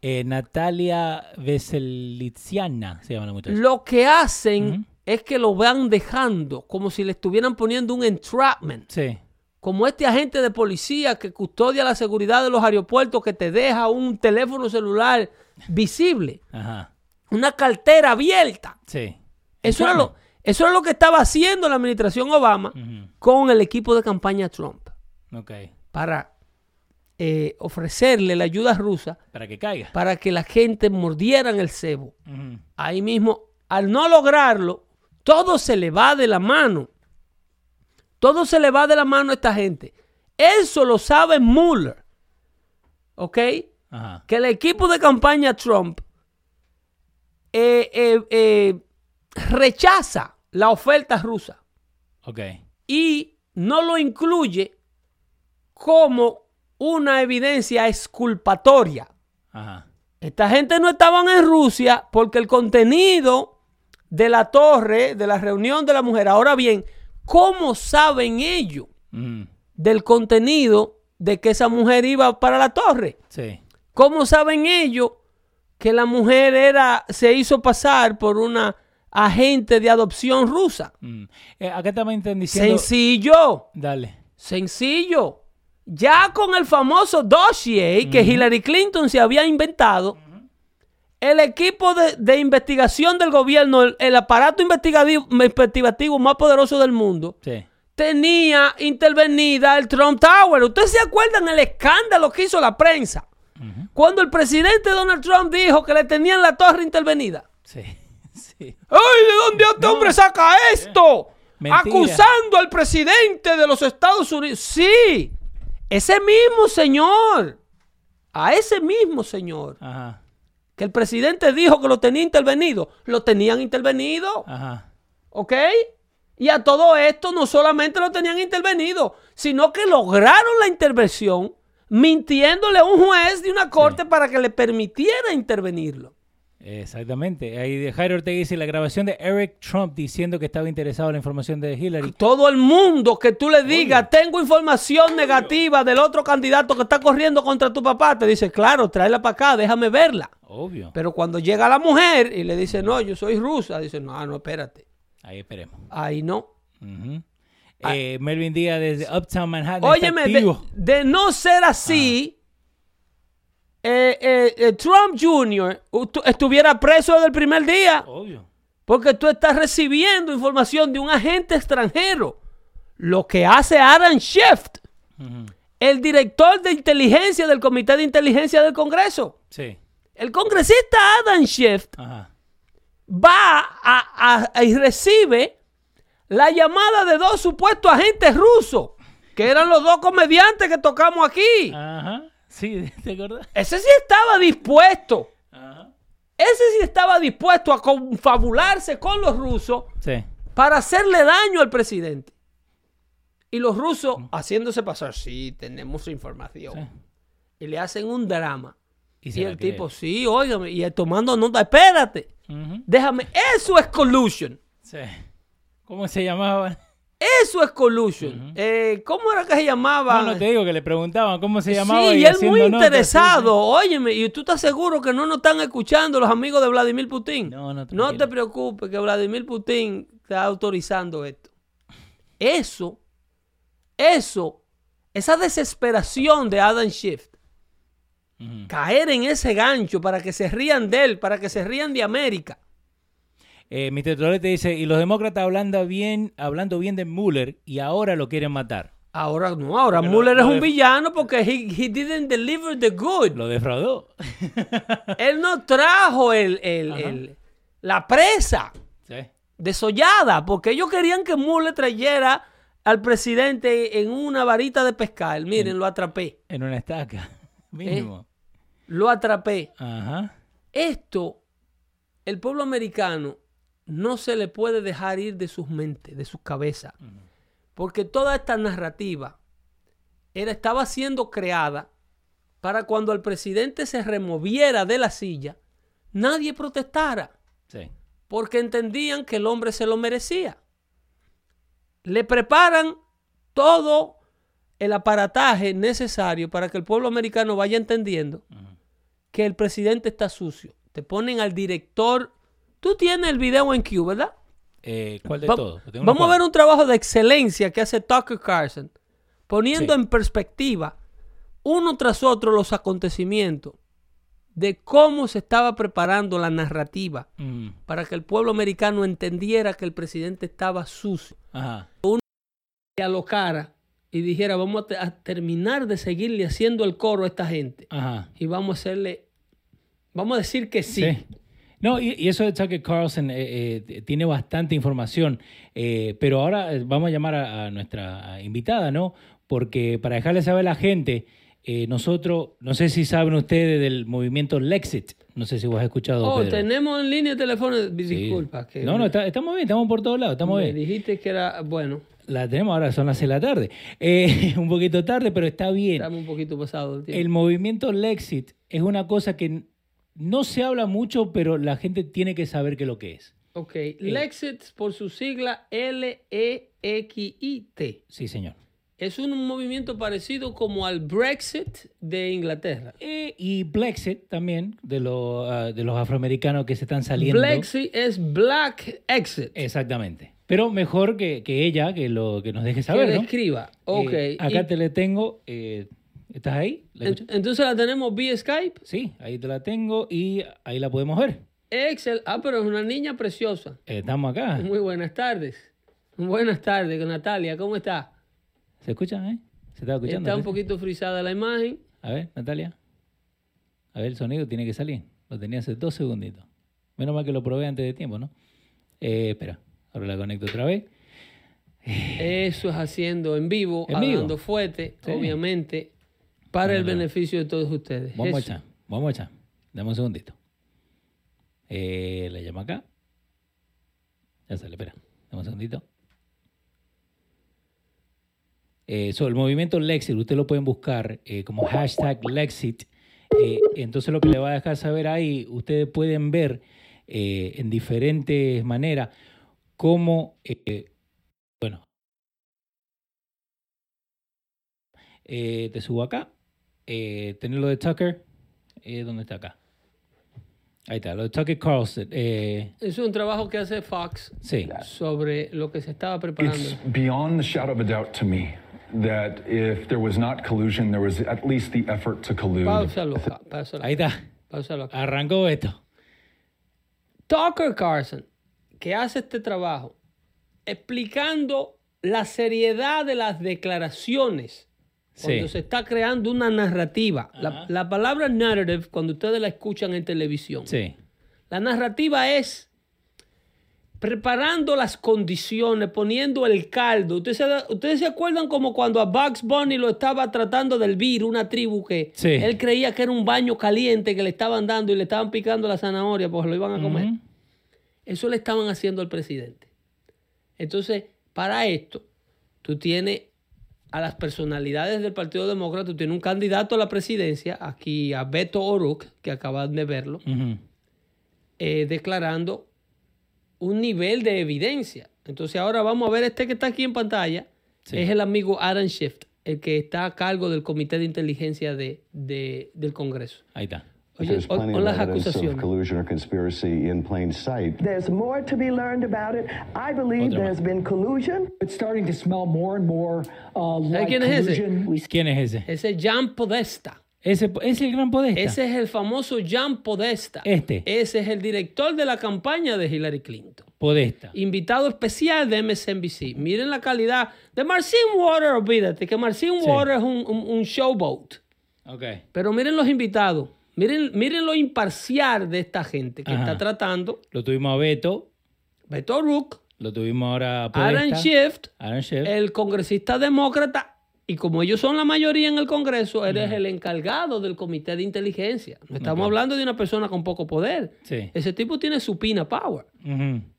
Eh, Natalia Veselitsiana se llama la muchacha. Lo que hacen. Es que lo van dejando como si le estuvieran poniendo un entrapment, Sí. como este agente de policía que custodia la seguridad de los aeropuertos, que te deja un teléfono celular visible, Ajá. una cartera abierta. Sí. Eso era, lo, eso era lo que estaba haciendo la administración Obama con el equipo de campaña Trump Ok. para eh, ofrecerle la ayuda rusa Para que caiga. para que la gente mordieran el cebo. Ahí mismo, al no lograrlo, todo se le va de la mano. Todo se le va de la mano a esta gente. Eso lo sabe Mueller. ¿Ok? Ajá. Que el equipo de campaña Trump eh, eh, eh, rechaza la oferta rusa Ok. y no lo incluye como una evidencia exculpatoria. Ajá. Esta gente no estaban en Rusia porque el contenido de la torre, de la reunión de la mujer. Ahora bien, ¿cómo saben ellos Ujú. del contenido de que esa mujer iba para la torre? Sí. ¿Cómo saben ellos que la mujer era, se hizo pasar por una agente de adopción rusa? Mm. Eh, acá también están diciendo. Sencillo, Dale. sencillo. Ya con el famoso dossier que Hillary Clinton se había inventado, el equipo de, de investigación del gobierno, el, el aparato investigativo, investigativo más poderoso del mundo, Sí. tenía intervenida el Trump Tower. ¿Ustedes se acuerdan el escándalo que hizo la prensa? Cuando el presidente Donald Trump dijo que le tenían la torre intervenida. Sí. Sí. ¡Ay, de dónde este hombre saca esto! Mentira. Acusando al presidente de los Estados Unidos. Sí, ese mismo señor. A ese mismo señor. Ajá. Que el presidente dijo que lo tenía intervenido. Lo tenían intervenido. Ajá. ¿Ok? Y a todo esto no solamente lo tenían intervenido, sino que lograron la intervención mintiéndole a un juez de una corte para que le permitiera intervenirlo. Exactamente. Ahí Jairo Ortega dice la grabación de Eric Trump diciendo que estaba interesado en la información de Hillary. Todo el mundo que tú le digas, tengo información negativa del otro candidato que está corriendo contra tu papá, te dice, claro, tráela para acá, déjame verla. Obvio. Pero cuando llega la mujer y le dice, no, yo soy rusa, dice, no, no, espérate. Ahí esperemos. Ahí no. Ujú. Eh, Melvin Díaz desde Uptown Manhattan. Óyeme, de, no ser así, eh, eh, eh, Trump Jr. estuviera preso desde el primer día. Obvio. Porque tú estás recibiendo información de un agente extranjero. Lo que hace Adam Schiff, Ujú. el director de inteligencia del Comité de Inteligencia del Congreso. Sí. El congresista Adam Schiff Ajá. va a, a- y recibe la llamada de dos supuestos agentes rusos, que eran los dos comediantes que tocamos aquí. Ajá. Sí, ¿te acordás? Ese sí estaba dispuesto. Ajá. Ese sí estaba dispuesto a confabularse con los rusos Sí. para hacerle daño al presidente. Y los rusos haciéndose pasar, sí, tenemos información. Sí. Y le hacen un drama. Y el cree. tipo, sí, óigame, y tomando nota, espérate, déjame, eso es collusion. Sí. ¿Cómo se llamaba? Eso es collusion. Eh, ¿Cómo era que se llamaba? No, no te digo que le preguntaban cómo se llamaba. Sí, y él muy notas, interesado. Óyeme, ¿y tú estás seguro que no nos están escuchando los amigos de Vladimir Putin? No, no, te tranquilo. preocupes, que Vladimir Putin está autorizando esto. Eso, eso, esa desesperación de Adam Schiff, sí. Ujú. caer en ese gancho para que se rían de él, para que se rían de América. Eh, Mr. Tolete dice, y los demócratas hablando bien, hablando bien de Mueller y ahora lo quieren matar. Ahora no, ahora lo- Mueller es un villano porque he, he didn't deliver the good. Lo defraudó. Él no trajo el, el- el- la presa. sí. desollada, porque ellos querían que Mueller trayera al presidente en una varita de pescar. Miren, lo atrapé. En una estaca. Mínimo. Lo atrapé. Ajá. Esto, el pueblo americano no se le puede dejar ir de sus mentes, de sus cabezas. Porque toda esta narrativa era, estaba siendo creada para cuando el presidente se removiera de la silla, nadie protestara. Sí. porque entendían que el hombre se lo merecía. Le preparan todo el aparataje necesario para que el pueblo americano vaya entendiendo que el presidente está sucio. Te ponen al director. Tú tienes el video en Q, ¿verdad? Eh, ¿Cuál de Va- todos? Vamos a ver un trabajo de excelencia que hace Tucker Carlson poniendo Sí. en perspectiva uno tras otro los acontecimientos de cómo se estaba preparando la narrativa Mm, para que el pueblo americano entendiera que el presidente estaba sucio Ajá. y alocara y dijera vamos a, te- a terminar de seguirle haciendo el coro a esta gente Ajá. y vamos a hacerle, vamos a decir que sí. No, y, y eso de Tucker Carlson eh, eh, tiene bastante información, eh, pero ahora eh, vamos a llamar a, a nuestra invitada, ¿no? Porque para dejarle saber a la gente, nosotros, no sé si saben ustedes del movimiento Lexit, no sé si vos has escuchado. Oh, Pedro. tenemos en línea telefónica, Sí. disculpa. Que No, no, está- estamos bien, estamos por todos lados, estamos me bien. dijiste que era, bueno, La tenemos ahora, son las 6 de la tarde. Eh, un poquito tarde, pero está bien. estamos un poquito pasado del tiempo. El movimiento Lexit es una cosa que no se habla mucho, pero la gente tiene que saber qué es lo que es. Ok, Lexit por su sigla E L-E-X-I-T. Sí, señor. Es un movimiento parecido como al Brexit de Inglaterra. Eh, y Brexit también, de, los ah, de los afroamericanos que se están saliendo. Brexit es Black Exit. Exactamente. Pero mejor que, que ella, que lo que nos deje que saber, ¿no? describa. Ok. Eh, acá y- te le tengo. eh, ¿Estás ahí? ¿La en- escuchas? entonces la tenemos vía Skype. Sí, ahí te la tengo y ahí la podemos ver. Excel. Ah, pero es una niña preciosa. Eh, estamos acá. Muy buenas tardes. Buenas tardes, Natalia. ¿Cómo está? ¿Se escucha, eh? ¿Se está escuchando? Está un poquito frisada la imagen. A ver, Natalia. A ver, el sonido tiene que salir. Lo tenía hace dos segunditos. Menos mal que lo probé antes de tiempo, ¿no? Eh, espera, ahora la conecto otra vez. Eso es haciendo en vivo, En vivo. hablando fuerte, Sí. obviamente, para el beneficio de todos ustedes. Vamos a Eso. echar, vamos a echar. Dame un segundito. Eh, le llamo acá. Ya sale, espera. Dame un segundito. Eh, so, el movimiento Lexit, ustedes lo pueden buscar eh, como hashtag Lexit. Eh, entonces lo que le va a dejar saber ahí, ustedes pueden ver eh, en diferentes maneras cómo, eh, bueno, eh, te subo acá, eh, tener lo de Tucker, eh, ¿dónde está acá? Ahí está, lo de Tucker Carlson, eh, Es un trabajo que hace Fox sí, sobre lo que se estaba preparando. It's beyond the shadow of a doubt to me that if there was not collusion, there was at least the effort to collude. Pausalo, acá, pausalo, ahí está, pausalo acá. arrancó esto. Tucker Carlson, que hace este trabajo explicando la seriedad de las declaraciones cuando Sí. se está creando una narrativa. La, la palabra narrative, cuando ustedes la escuchan en televisión, Sí, la narrativa es preparando las condiciones, poniendo el caldo. Ustedes se, ustedes se acuerdan como cuando a Bugs Bunny lo estaba tratando de hervir una tribu que Sí. él creía que era un baño caliente que le estaban dando y le estaban picando la zanahoria porque lo iban a comer. Eso le estaban haciendo al presidente. Entonces, para esto, tú tienes a las personalidades del Partido Demócrata, tú tienes un candidato a la presidencia, aquí a Beto O'Rourke, que acaban de verlo, eh, declarando un nivel de evidencia. Entonces ahora vamos a ver este que está aquí en pantalla. Sí. Es el amigo Adam Schiff, el que está a cargo del Comité de Inteligencia de, de- del Congreso. ahí está. Oye, There's o- plenty o of las evidence of acusaciones. collusion or conspiracy in plain sight. There's more to be learned about it. I believe Otra there's been collusion. It's starting to smell more and more uh, like quién es ese? ¿Quién es ese? Ese es Jan Podesta. Ese es el gran Podesta. Ese es el famoso Jan Podesta. Este. Ese es el director de la campaña de Hillary Clinton. Podesta. Invitado especial de MSNBC. Miren la calidad de Marcin Water, olvídate que Marcin Sí. Water es un, un- un showboat. Ok. Pero miren los invitados. Miren, miren lo imparcial de esta gente que Ajá. está tratando. Lo tuvimos a Beto, Beto Rook, lo tuvimos ahora a. Aaron Schiff, Aaron Schiff. el congresista demócrata. Y como ellos son la mayoría en el Congreso, eres el encargado del comité de inteligencia. No estamos hablando de una persona con poco poder. Sí. Ese tipo tiene supina power.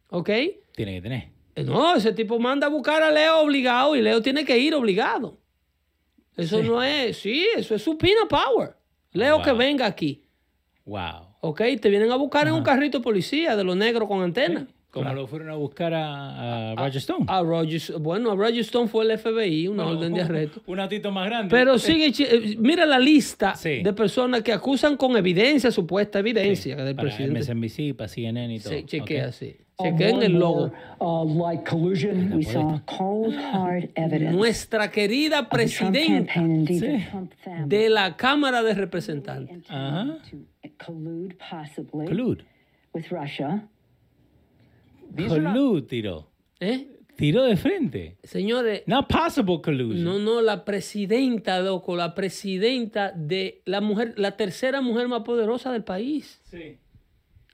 ¿Ok? Tiene que tener. Eh, No, ese tipo manda a buscar a Leo obligado y Leo tiene que ir obligado. Eso Sí. no es, sí, eso es supina power. Leo Wow. que venga aquí. Wow. ¿Ok? Te vienen a buscar en un carrito de policía de los negros con antena. Como lo fueron a buscar a, a Roger Stone. A Roger, bueno, a Roger Stone fue el FBI, una orden de arresto. Un autito más grande. Pero sigue, eh, mira la lista Sí. de personas que acusan con evidencia, supuesta evidencia del para presidente. MSNBC, para CNN y todo. Sí, chequea, Ok. sí. Chequeen more el logo. more, like collusion. We saw cold, hard evidence. Nuestra querida presidenta campaign, indeed Sí. the Trump family, de la Cámara de Representantes. Ajá. collude Collude. tiró. ¿Eh? Tiró de frente. Señores, Not possible collusion. no, no, la presidenta, loco, la presidenta de la mujer, la tercera mujer más poderosa del país. Sí.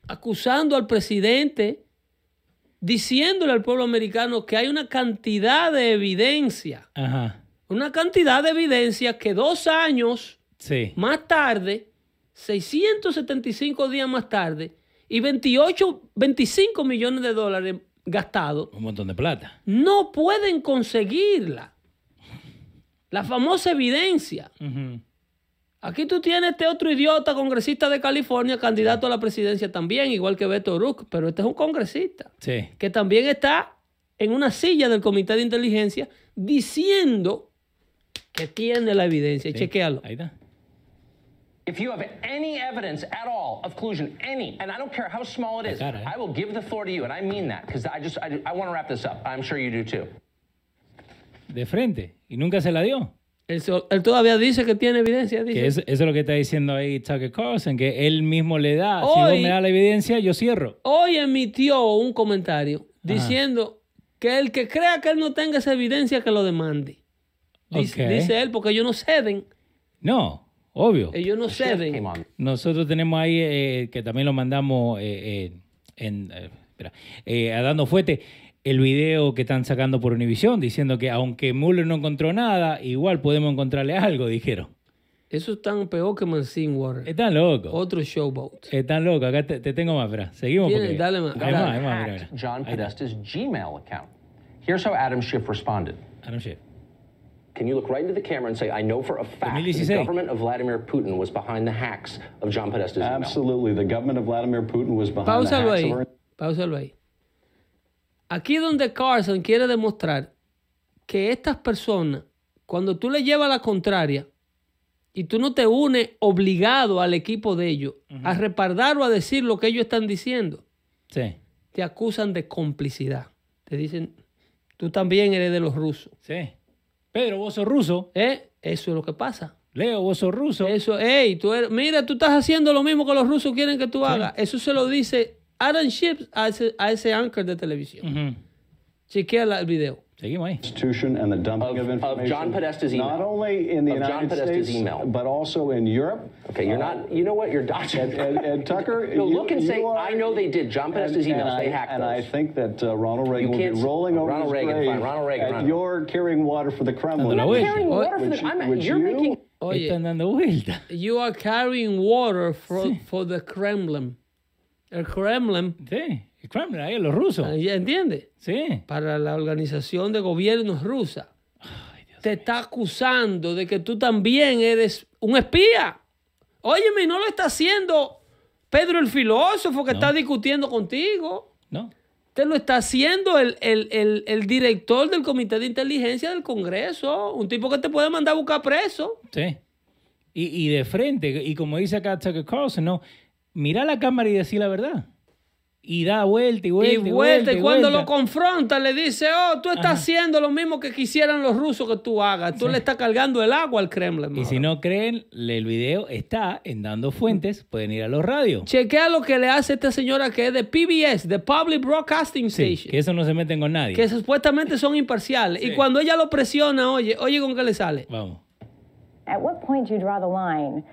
acusando al presidente, diciéndole al pueblo americano que hay una cantidad de evidencia, Ajá. una cantidad de evidencia que dos años Sí. más tarde, 675 días más tarde, y 28, 25 millones de dólares gastados, Un montón de plata. no pueden conseguirla. La famosa evidencia. Aquí tú tienes este otro idiota congresista de California, candidato a la presidencia también, igual que Beto O'Rourke, pero este es un congresista Sí. que también está en una silla del comité de inteligencia diciendo que tiene la evidencia. Chequéalo. Ahí está. If you have any evidence at all of collusion, any, and I don't care how small it is, cara, eh. I will give the floor to you, and I mean that because I just I, I want to wrap this up. I'm sure you do too. De frente. Y nunca se la dio. Él, todavía dice que tiene evidencia. Dice. Que es- eso es lo que está diciendo ahí Tucker Carlson, que él mismo le da. Si Hoy- vos me das la evidencia, yo cierro. Hoy emitió un comentario diciendo que el que crea que él no tenga esa evidencia, que lo demande. Dice, dice él, porque ellos no ceden. No, obvio. Ellos no Shift came ceden. Nosotros tenemos ahí, eh, que también lo mandamos eh, eh, en, eh, espera, eh, a Dando Fuete, el video que están sacando por Univision, diciendo que aunque Mueller no encontró nada, igual podemos encontrarle algo, dijeron. Eso es tan peor que Mancine Water. Están locos. Otro showboat. Están locos. Acá te, te tengo más, espera. Seguimos Tiene- porque... dale más, Hay dale. más. John. Podesta's Gmail account. Here's how Adam Schiff responded. Adam Schiff. Can you look right into the camera and say, I know for a fact the 2016. government of Vladimir Putin was behind the hacks of John Podesta's email? Absolutely. The government of Vladimir Putin was behind the Páusalo hacks ahí. of our ahí. Aquí donde Carson quiere demostrar que estas personas, cuando tú le llevas la contraria y tú no te unes obligado al equipo de ellos a respaldar o a decir lo que ellos están diciendo, Sí, te acusan de complicidad. Te dicen, tú también eres de los rusos. sí. Pedro, vos sos ruso. ¿Eh? Eso es lo que pasa. Leo, vos sos ruso. Eso, hey, tú eres- mira, tú estás haciendo lo mismo que los rusos quieren que tú hagas. Eso se lo dice Adam Schiff a ese, a ese anchor de televisión. Ujú. Chequea el video. Seguimos ahí. institution and the dumping Of- of, of information. John Podesta's email. Not only in the Of John United Podesta's States, email. but also in Europe. Okay, you're not, you know what, you're dodging. And, and, and Tucker, No, you- look and you say, are- I know they did. John Podesta's and, emails, and they I, hacked And I think that uh, Ronald Reagan will be can't s- rolling over Ronald his Reagan, grave fine, Ronald Reagan, Ronald. you're carrying water for the Kremlin. I'm vuelta. carrying water for the, I'm, which you're you- making, Oye, Están dando you are carrying water for, for the Kremlin. El Kremlin, Sí, el Kremlin, ahí los rusos. ¿ya entiendes? Sí. Para la organización de gobiernos rusa. te está acusando de que tú también eres un espía. Óyeme, y no lo está haciendo Pedro el filósofo que está discutiendo contigo. No. Te lo está haciendo el, el- el- el director del Comité de Inteligencia del Congreso, un tipo que te puede mandar a buscar preso. Sí. Y, y de frente, y como dice acá Tucker Carlson, no, mira la cámara y decir la verdad. Y da vuelta y vuelta. y vuelta, y cuando vuelta. lo confronta le dice, oh, tú estás haciendo lo mismo que quisieran los rusos que tú hagas. Tú le estás cargando el agua al Kremlin. Y si no creen, el video está en Dando Fuentes, pueden ir a los radios. Chequea lo que le hace esta señora que es de PBS, de Public Broadcasting Sí, Station, que eso no se meten con nadie. que supuestamente son imparciales. Y cuando ella lo presiona, oye, oye con qué le sale. Vamos. At what point do you draw the line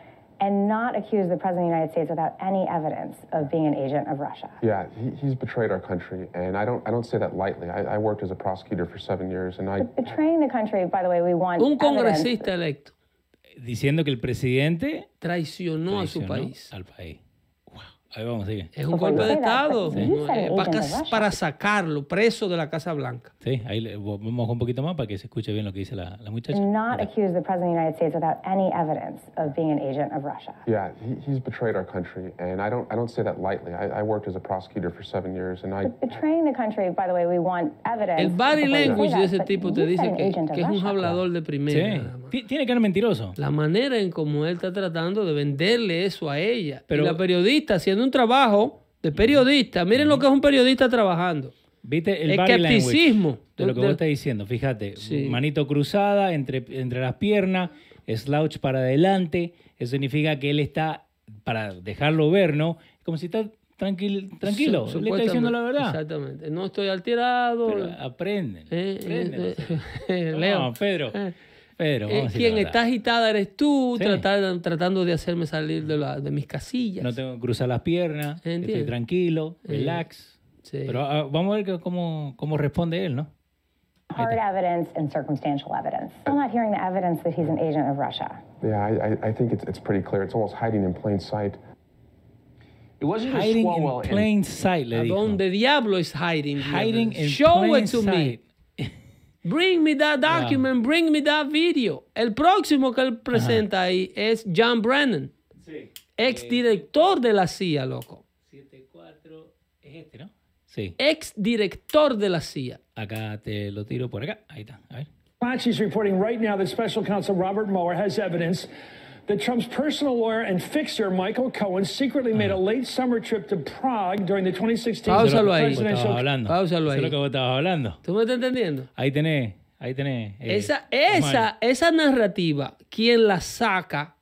and not accuse the President of the United States without any evidence of being an agent of Russia? Yeah, he, he's betrayed our country, and I don't I don't say that lightly. I, I worked as a prosecutor for seven years, and I Betraying the country, by the way, we want Un evidence. congresista electo Diciendo que el presidente traicionó a su país. al país. Ahí vamos, sigue. Es un Before golpe de Estado said eh, para, para sacarlo preso de la Casa Blanca. Sí, ahí le, vamos un poquito más para que se escuche bien lo que dice la, la muchacha. Not accuse the President of the United States without any evidence of being an agent of Russia. Yeah, he, he's betrayed our country, and I don't I don't say that lightly. I, I worked as a prosecutor for seven years, and I Betraying the country, by the way, we want evidence. El body language de that, ese but tipo te dice que, que es un hablador de primera. Sí. Tiene cara mentiroso. La manera en cómo él está tratando de venderle eso a ella. Pero- y la periodista haciendo un trabajo de periodista. Miren lo que es un periodista trabajando. ¿Viste el Escepticismo. de lo que vos estás diciendo? Fíjate, Sí. manito cruzada entre, entre las piernas, slouch para adelante. Eso significa que él está, para dejarlo ver, ¿no? Como si está tranquil, tranquilo. Su- le está diciendo la verdad. Exactamente. No estoy alterado. Pero aprenden. Eh, aprenden. eh, eh, No, Leo. Pedro. Pedro, eh, quien está agitada eres tú, Sí. tratar- tratando de hacerme salir de, la- de mis casillas. No tengo que cruzar las piernas, estoy Entiendo. tranquilo, Eh, relax. sí. Pero ah, vamos a ver que- cómo, cómo responde él, ¿no? Hard evidence and circumstantial evidence. Still not hearing the evidence that he's an agent of Russia. yeah, I, I, I think it's it's pretty clear. It's almost hiding in plain sight. It wasn't just Hiding in plain sight, le ¿A dijo. dónde diablo es hiding? Hiding in Show plain it to me. Bring me that document, bring me that video. El próximo que él presenta ahí es John Brennan, ex director de la CIA, loco. 74 es este, ¿no? Sí. Ex director de la CIA. Acá te lo tiro por acá. Ahí está. A ver. Fauci's reporting right now that special counsel Robert Mueller has evidence that Trump's personal lawyer and fixer, Michael Cohen, secretly made a late summer trip to Prague during the 2016 Páusalo ahí. Presidential hablando. Páusalo Eso es ahí. lo que vos estabas hablando. ¿Tú me estás entendiendo? Ahí tenés, ahí tenés. eh, Esa, esa, esa narrativa, quien la saca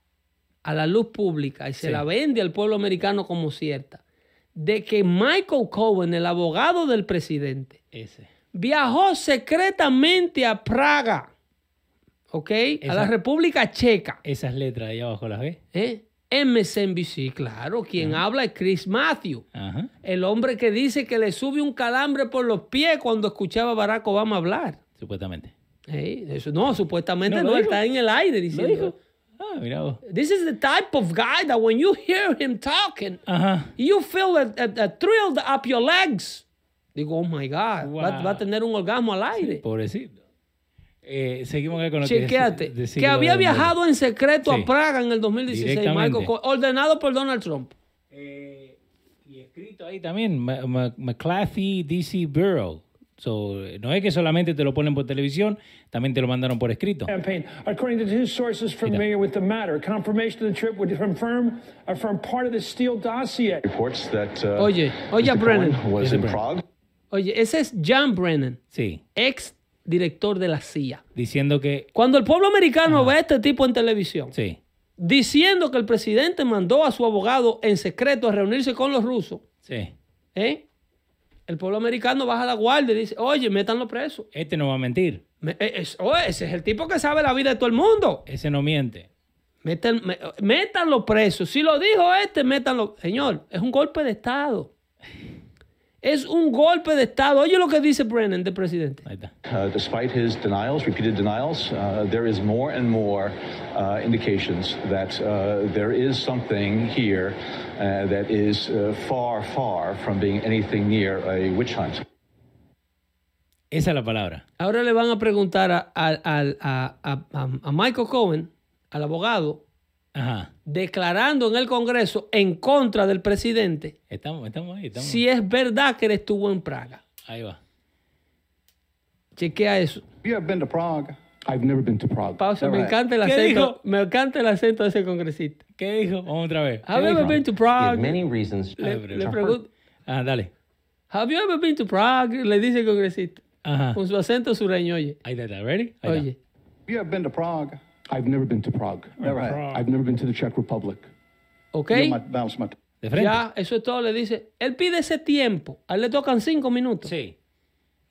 a la luz pública y se Sí. la vende al pueblo americano como cierta, de que Michael Cohen, el abogado del presidente, Ese. viajó secretamente a Praga, ¿ok? A la República Checa. Esas letras ahí abajo las ves. ¿eh? MSNBC, claro, quien habla es Chris Matthew, Ajá. el hombre que dice que le sube un calambre por los pies cuando escuchaba a Barack Obama hablar. Supuestamente. ¿eh? Eso, no, supuestamente No, está en el aire ¿Lo diciendo. Ah, mira vos. This is the type of guy that when you hear him talking, Ajá. you feel a, a- a thrill up your legs. Digo, oh my God, Wow. va a tener un orgasmo al aire. Pobrecito. Eh, seguimos acá con lo Chequéate, que que había viajado en secreto Sí. a Praga en el 2016, Directamente. Michael Cohen, ordenado por Donald Trump. Eh, y escrito ahí también, McClathy DC Bureau. So, no es que solamente te lo ponen por televisión, también te lo mandaron por escrito. campaign. According to two sources familiar with the matter, confirmation of the trip would confirm, affirm part of the Steele dossier. Reports that uh, Oye, oye. Brennan. Was in Brennan. Prague. Oye, ese es John Brennan, Sí, ex director de la CIA. diciendo que... Cuando el pueblo americano ve a este tipo en televisión, Sí, diciendo que el presidente mandó a su abogado en secreto a reunirse con los rusos, sí. ¿eh? el pueblo americano baja la guardia y dice, oye, métanlo preso. Este no va a mentir. Me- eh, es- oh, ese es el tipo que sabe la vida de todo el mundo. Ese no miente. Me- métanlo preso. Si lo dijo este, métanlo. Señor, es un golpe de Estado. Es un golpe de Estado. Oye lo que dice Brennan, del presidente. Ahí está. Uh, despite his denials, repeated denials, uh, there is more and more uh, indications that uh, there is something here uh, that is uh, far, far from being anything near a witch hunt. Esa es la palabra. Ahora le van a preguntar a, a- al- a- a- a- a Michael Cohen, al abogado, Ajá. declarando en el Congreso en contra del presidente, Estamos, estamos ahí, estamos si es verdad que él estuvo en Praga. Ahí va. Chequea eso. You have been to Prague. I've never been to Prague. Pausa, me encanta el ¿Qué acento. dijo? Me encanta el acento de ese congresista. ¿Qué dijo? Vamos otra vez. ¿Qué Have you ever been to Prague? many reasons. Le, le pregunto, Ah, dale. Have you ever been to Prague? Le dice el congresista. Ajá. Con su acento sureño, oye. Ahí está, ¿ready? Oye. You have been to Prague. I've never been to Prague. Never. I've never been to the Czech Republic. ¿Ok? De frente. Ya, eso es todo. Le dice. Él pide ese tiempo. A él le tocan cinco minutos. Sí.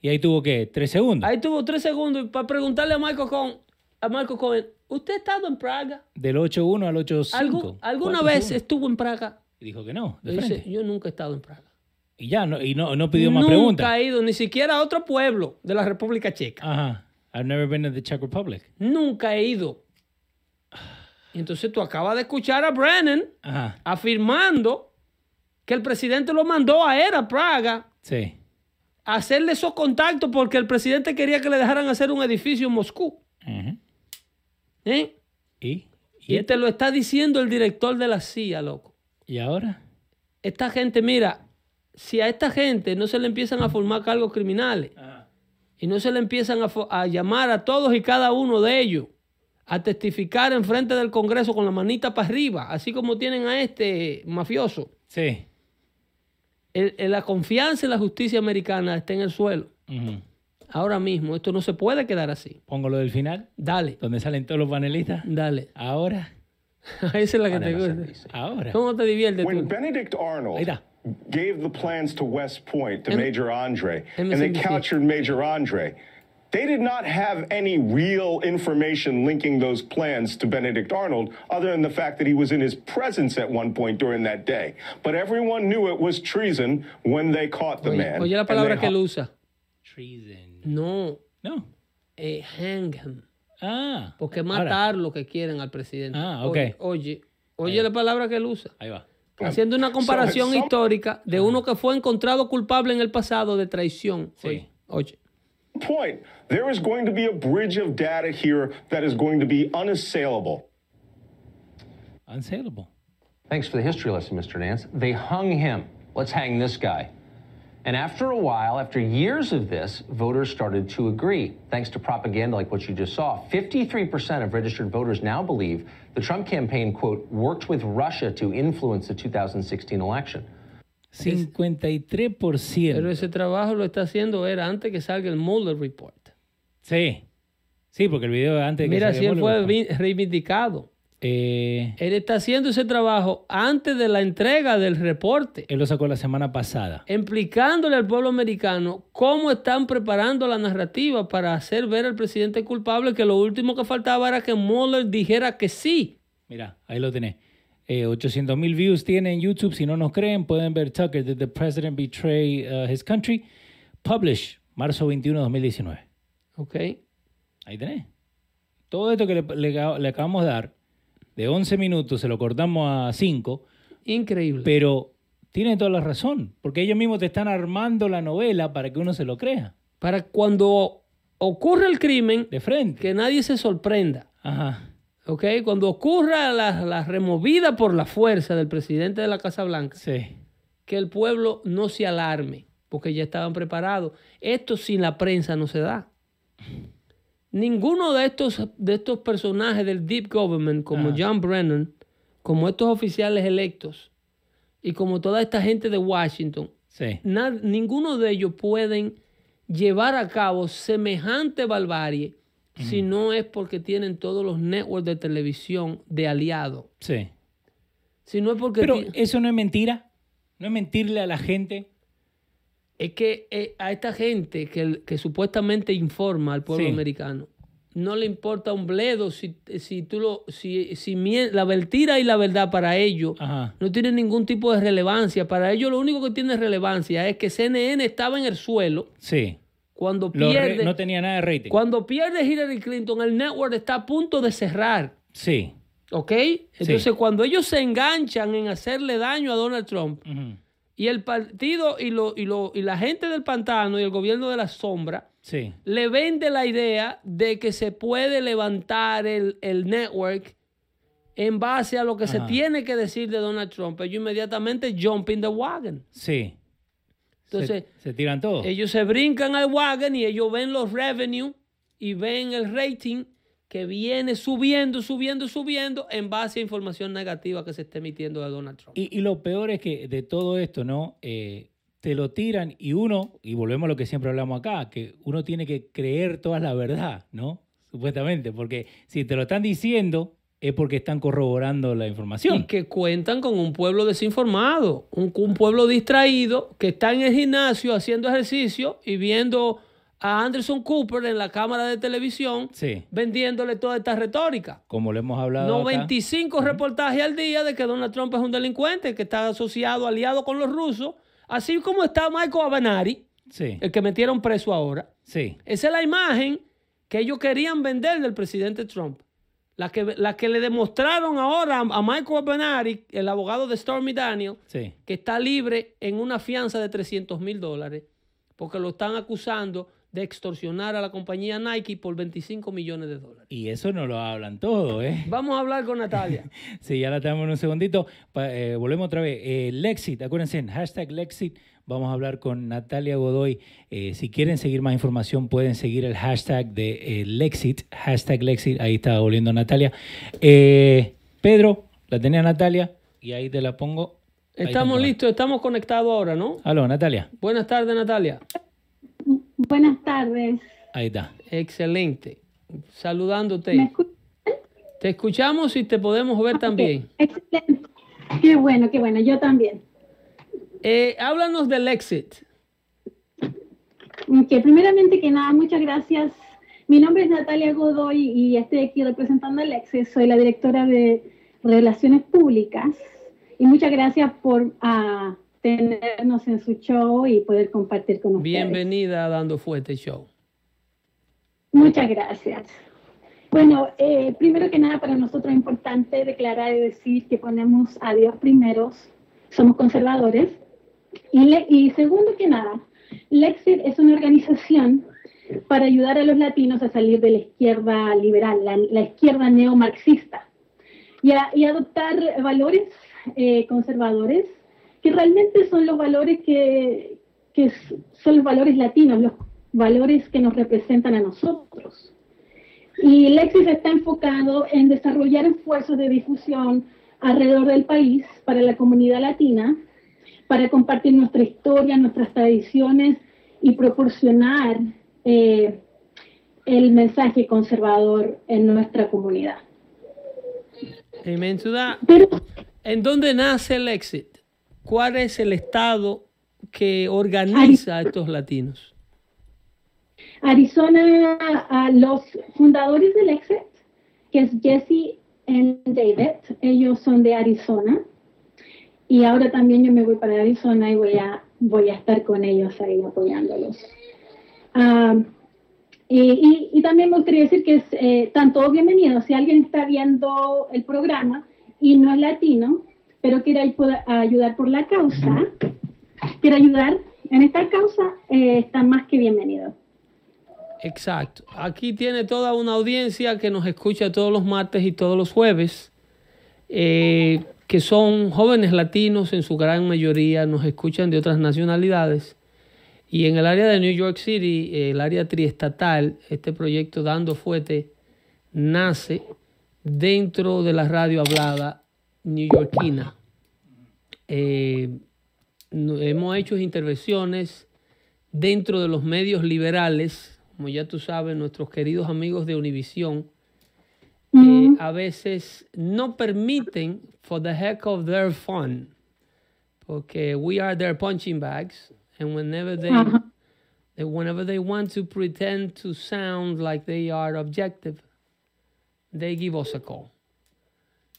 Y ahí tuvo que tres segundos. Ahí tuvo tres segundos para preguntarle a Michael Cohen. A Michael Cohen, ¿usted ha estado en Praga? Del 8-1 al 8-5. ¿Algu- ¿Alguna vez estuvo en Praga? Y dijo que no, de Le dice, frente. yo nunca he estado en Praga. Y ya, no, y no, no pidió más nunca preguntas. he ido ni siquiera a otro pueblo de la República Checa. Ajá. I've never been to the Czech Republic. Nunca he ido. Y entonces tú acabas de escuchar a Brennan Ajá. afirmando que el presidente lo mandó a él, a Praga, Sí. a hacerle esos contactos porque el presidente quería que le dejaran hacer un edificio en Moscú. Ujú. ¿eh? ¿Y? Y te lo está diciendo el director de la CIA, loco. ¿Y ahora? Esta gente, mira, si a esta gente no se le empiezan a formar cargos criminales y no se le empiezan a llamar a todos y cada uno de ellos a testificar en frente del Congreso con la manita para arriba, así como tienen a este mafioso, Sí. el- el- la confianza en la justicia americana está en el suelo. Ahora mismo, esto no se puede quedar así. Pongo lo del final, Dale, donde salen todos los panelistas. dale. Ahora. Esa es la que te gusta. Ahora. ¿Cómo te diviertes When tú? Benedict Arnold Mira. gave the plans to West Point to M- Major Andre, and they MSNBC. captured Major Andre, they did not have any real information linking those plans to Benedict Arnold, other than the fact that he was in his presence at one point during that day. But everyone knew it was treason when they caught the Oye, man. oye la palabra que él usa. Treason. No, No. eh, hang him. Ah. Porque ahora. matar lo que quieren al presidente. Ah, ok. Oye, oye, oye la palabra que él usa. Ahí va. Haciendo una comparación some- histórica de uno que fue encontrado culpable en el pasado de traición. Sí. Oye, oye. Point, there is going to be a bridge of data here that is going to be unassailable. Unsaleable. Thanks for the history lesson, Mr. Nance. They hung him. Let's hang this guy. And after a while, after years of this, voters started to agree. Thanks to propaganda like what you just saw, 53% of registered voters now believe the Trump campaign, quote, worked with Russia to influence the 2016 election. 53%. Pero ese trabajo lo está haciendo era antes que salga el Mueller Report. Sí. Sí, porque el video antes de que Mira salga si él fue reivindicado. Eh, Él está haciendo ese trabajo antes de la entrega del reporte, él lo sacó la semana pasada. explicándole al pueblo americano cómo están preparando la narrativa para hacer ver al presidente culpable que lo último que faltaba era que Mueller dijera que sí. Mira, ahí lo tenés. Eh, 800 mil views tiene en YouTube. Si no nos creen, pueden ver Tucker, Did the President Betray uh, His Country? Publish, marzo 21 de 2019. ¿Ok? Ahí tenés. Todo esto que le, le- le acabamos de dar, de 11 minutos, se lo cortamos a 5, Increíble. pero tiene toda la razón, porque ellos mismos te están armando la novela para que uno se lo crea. para cuando ocurre el crimen, De frente. que nadie se sorprenda. Ajá. ¿Ok? Cuando ocurra la, la removida por la fuerza del presidente de la Casa Blanca, Sí. que el pueblo no se alarme, porque ya estaban preparados. Esto sin la prensa no se da. Ninguno de estos, de estos personajes del Deep Government, como Ajá. John Brennan, como estos oficiales electos y como toda esta gente de Washington, Sí. ninguno de ellos pueden llevar a cabo semejante barbarie si no es porque tienen todos los networks de televisión de aliados. Sí. Si no es porque Pero eso no es mentira. No es mentirle a la gente. es que eh, a esta gente que, que supuestamente informa al pueblo Sí. americano no le importa un bledo si, si tú lo si, si la mentira y la verdad para ellos Ajá. no tienen ningún tipo de relevancia para ellos lo único que tiene relevancia es que CNN estaba en el suelo Sí. Cuando pierde no tenía nada de rating. cuando pierde Hillary Clinton el network está a punto de cerrar Sí. ¿ok? entonces cuando ellos se enganchan en hacerle daño a Donald Trump y el partido y, lo, y, lo, y la gente del pantano y el gobierno de la sombra Sí. le vende la idea de que se puede levantar el, el network en base a lo que se tiene que decir de Donald Trump. Ellos inmediatamente jump in the wagon. Sí. Entonces, se, se tiran todos. ellos se brincan al wagon y ellos ven los revenue y ven el rating que viene subiendo, subiendo, subiendo en base a información negativa que se está emitiendo de Donald Trump. Y, y lo peor es que de todo esto, ¿no? Eh, te lo tiran y uno, y volvemos a lo que siempre hablamos acá, que uno tiene que creer toda la verdad, ¿no? Supuestamente, porque si te lo están diciendo es porque están corroborando la Y información. que cuentan con un pueblo desinformado, un, un pueblo distraído que está en el gimnasio haciendo ejercicio y viendo a Anderson Cooper en la cámara de televisión Sí, vendiéndole toda esta retórica. como lo hemos hablado acá. 95 reportajes al día de que Donald Trump es un delincuente, que está asociado, aliado con los rusos, así como está Michael Avenari, Sí, el que metieron preso ahora. sí, Esa es la imagen que ellos querían vender del presidente Trump. La que, la que le demostraron ahora a Michael Benari, el abogado de Stormy Daniel, Sí. que está libre en una fianza de 300 mil dólares, porque lo están acusando de extorsionar a la compañía Nike por 25 millones de dólares. Y eso no lo hablan todo, ¿eh? Vamos a hablar con Natalia. Sí, ya la tenemos en un segundito. Eh, volvemos otra vez. Eh, Lexit, acuérdense, en hashtag Lexit vamos a hablar con Natalia Godoy. Eh, si quieren seguir más información, pueden seguir el hashtag de eh, Lexit, hashtag Lexit. Ahí está volviendo Natalia. Eh, Pedro, la tenía Natalia y ahí te la pongo. Ahí Estamos listos, estamos conectados ahora, ¿no? Aló, Natalia. Buenas tardes, Natalia. Buenas tardes. Ahí está. Excelente. Saludándote. Te escuchamos y te podemos ver también. Excelente. Qué bueno, qué bueno. Yo también. Eh, háblanos del exit. Que primeramente que nada, muchas gracias. Mi nombre es Natalia Godoy y estoy aquí representando al EXE. Soy la directora de Relaciones Públicas. Y muchas gracias por ah, tenernos en su show y poder compartir con ustedes. Bienvenida a Dando Fuerte Show. Muchas gracias. Bueno, eh, primero que nada, para nosotros es importante declarar y decir que ponemos a Dios primeros, somos conservadores. Y, le- y segundo que nada, Lexit es una organización para ayudar a los latinos a salir de la izquierda liberal, la, izquierda neomarxista, y, y adoptar valores eh, conservadores que realmente son los valores que, que son los valores latinos, los valores que nos representan a nosotros. Y Lexis está enfocado en desarrollar esfuerzos de difusión alrededor del país para la comunidad latina, para compartir nuestra historia, nuestras tradiciones y proporcionar eh, el mensaje conservador en nuestra comunidad. That. ¿En dónde nace el exit? ¿Cuál es el estado que organiza a estos latinos? Arizona, a los fundadores del Exit, que es Jesse y David, ellos son de Arizona. Y ahora también yo me voy para Arizona y voy a, voy a estar con ellos ahí apoyándolos. Ah, y, y- también me gustaría decir que es, eh, están todos bienvenidos. Si alguien está viendo el programa y no es latino, pero quiere ayudar por la causa, quiere ayudar en esta causa, eh, está más que bienvenido. Exacto. Aquí tiene toda una audiencia que nos escucha todos los martes y todos los jueves, eh, que son jóvenes latinos en su gran mayoría, nos escuchan de otras nacionalidades. Y en el área de New York City, el área triestatal, este proyecto Dando Fuete nace dentro de la radio hablada newyorkina. Eh, hemos hecho intervenciones dentro de los medios liberales, como ya tú sabes, nuestros queridos amigos de Univisión, eh, a veces no permiten, for the heck of their fun, porque we are their punching bags, and whenever they, they- whenever they want to pretend to sound like they are objective, they give us a call.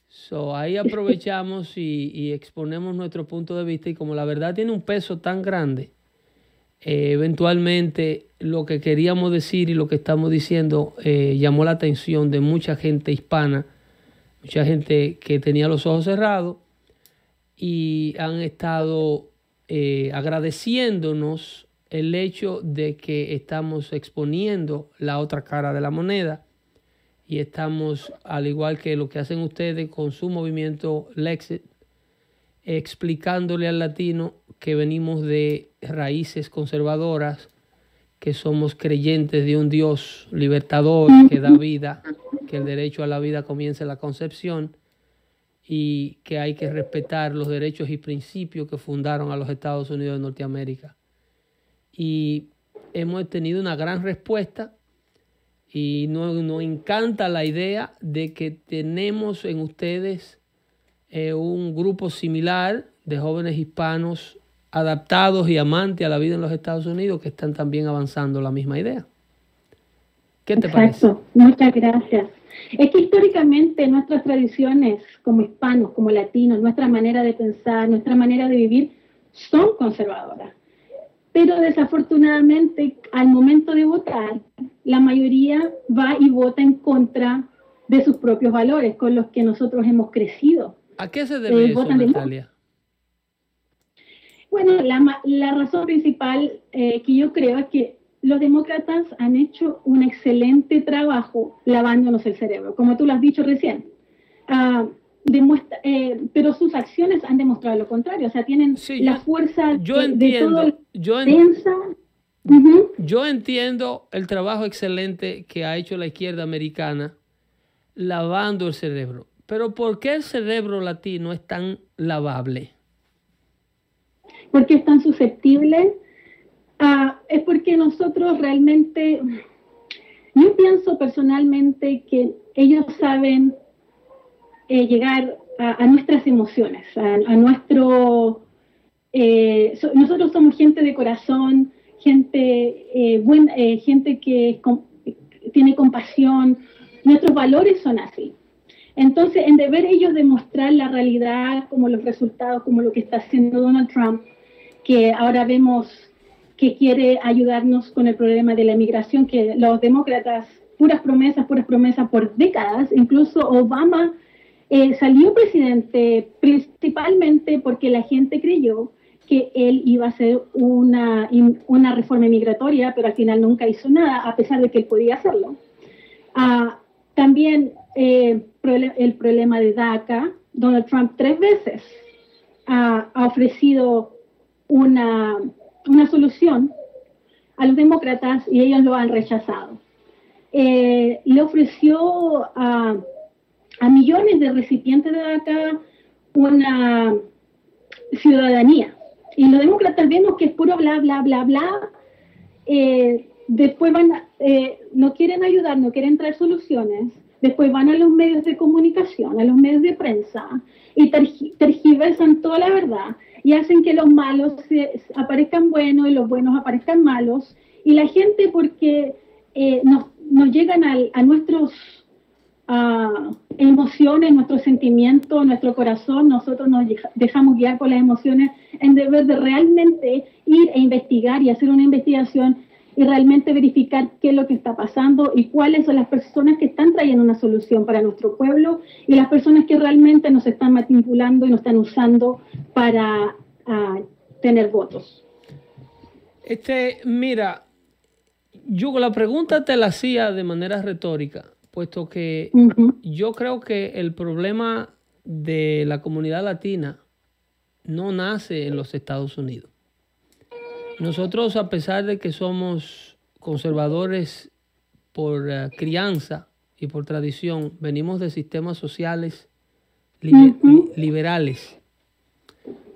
So ahí aprovechamos y, y exponemos nuestro punto de vista y como la verdad tiene un peso tan grande, eh, eventualmente lo que queríamos decir y lo que estamos diciendo eh, llamó la atención de mucha gente hispana, mucha gente que tenía los ojos cerrados y han estado eh, agradeciéndonos el hecho de que estamos exponiendo la otra cara de la moneda y estamos, al igual que lo que hacen ustedes con su movimiento Lexit, explicándole al latino que venimos de raíces conservadoras, que somos creyentes de un Dios libertador que da vida, que el derecho a la vida comienza en la concepción y que hay que respetar los derechos y principios que fundaron a los Estados Unidos de Norteamérica. Y hemos tenido una gran respuesta y nos, nos encanta la idea de que tenemos en ustedes eh, un grupo similar de jóvenes hispanos adaptados y amantes a la vida en los Estados Unidos que están también avanzando la misma idea. ¿Qué te parece? Exacto, muchas gracias. Es que históricamente nuestras tradiciones como hispanos, como latinos, nuestra manera de pensar, nuestra manera de vivir son conservadoras. Pero desafortunadamente al momento de votar, la mayoría va y vota en contra de sus propios valores con los que nosotros hemos crecido. ¿A qué se debe Eh, eso, Natalia? Bueno, la, la razón principal eh, que yo creo es que los demócratas han hecho un excelente trabajo lavándonos el cerebro, como tú lo has dicho recién. Ah, demuestra- eh, pero sus acciones han demostrado lo contrario, o sea, tienen la fuerza Yo de, de todo entiendo, el- yo, yo entiendo el trabajo excelente que ha hecho la izquierda americana lavando el cerebro, pero ¿por qué el cerebro latino es tan lavable? porque es tan susceptible, Ah, es porque nosotros realmente, yo pienso personalmente que ellos saben eh, llegar a, nuestras emociones, a, nuestro... eh, so- nosotros somos gente de corazón, gente, eh, eh, gente que tiene compasión, nuestros valores son así. Entonces, en deber ellos demostrar la realidad, como los resultados, como lo que está haciendo Donald Trump, que ahora vemos que quiere ayudarnos con el problema de la migración, que los demócratas, puras promesas, puras promesas por décadas, incluso Obama eh, salió presidente principalmente porque la gente creyó que él iba a hacer una, una reforma migratoria, pero al final nunca hizo nada, a pesar de que él podía hacerlo. Ah, también eh, el problema de DACA, Donald Trump tres veces ha, ofrecido una, solución a los demócratas y ellos lo han rechazado. Eh, le ofreció a, millones de recipientes de DACA una ciudadanía. Y los demócratas vemos que es puro bla, bla, bla, bla. Eh, después van, eh, no quieren ayudar, no quieren traer soluciones. Después van a los medios de comunicación, a los medios de prensa y tergi- tergiversan toda la verdad y hacen que los malos aparezcan buenos y los buenos aparezcan malos. Y la gente, porque eh, nos, llegan al- a nuestros emociones, nuestros sentimientos, nuestro corazón, nosotros nos deja- dejamos guiar por las emociones en deber de realmente ir e investigar y hacer una investigación y realmente verificar qué es lo que está pasando y cuáles son las personas que están trayendo una solución para nuestro pueblo y las personas que realmente nos están manipulando y nos están usando para ah, tener votos. Este, mira, yo la pregunta te la hacía de manera retórica, puesto que yo creo que el problema de la comunidad latina no nace en los Estados Unidos. Nosotros, a pesar de que somos conservadores por eh, crianza y por tradición, venimos de sistemas sociales libe- li- liberales.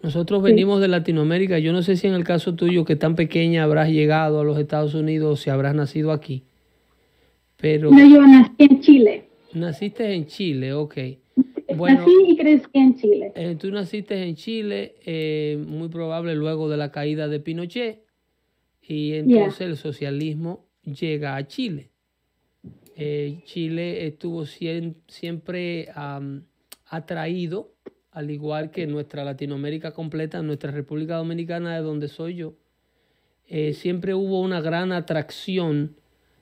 Nosotros venimos de Latinoamérica. Yo no sé si en el caso tuyo, que tan pequeña habrás llegado a los Estados Unidos o si habrás nacido aquí. Pero No, yo nací en Chile. naciste en Chile, ok. Bueno, nací y crecí en Chile. eh, tú naciste en Chile, eh, muy probable luego de la caída de Pinochet, y entonces el socialismo llega a Chile. Eh, Chile estuvo siempre atraído, al igual que nuestra Latinoamérica completa, nuestra República Dominicana, de donde soy yo, eh, siempre hubo una gran atracción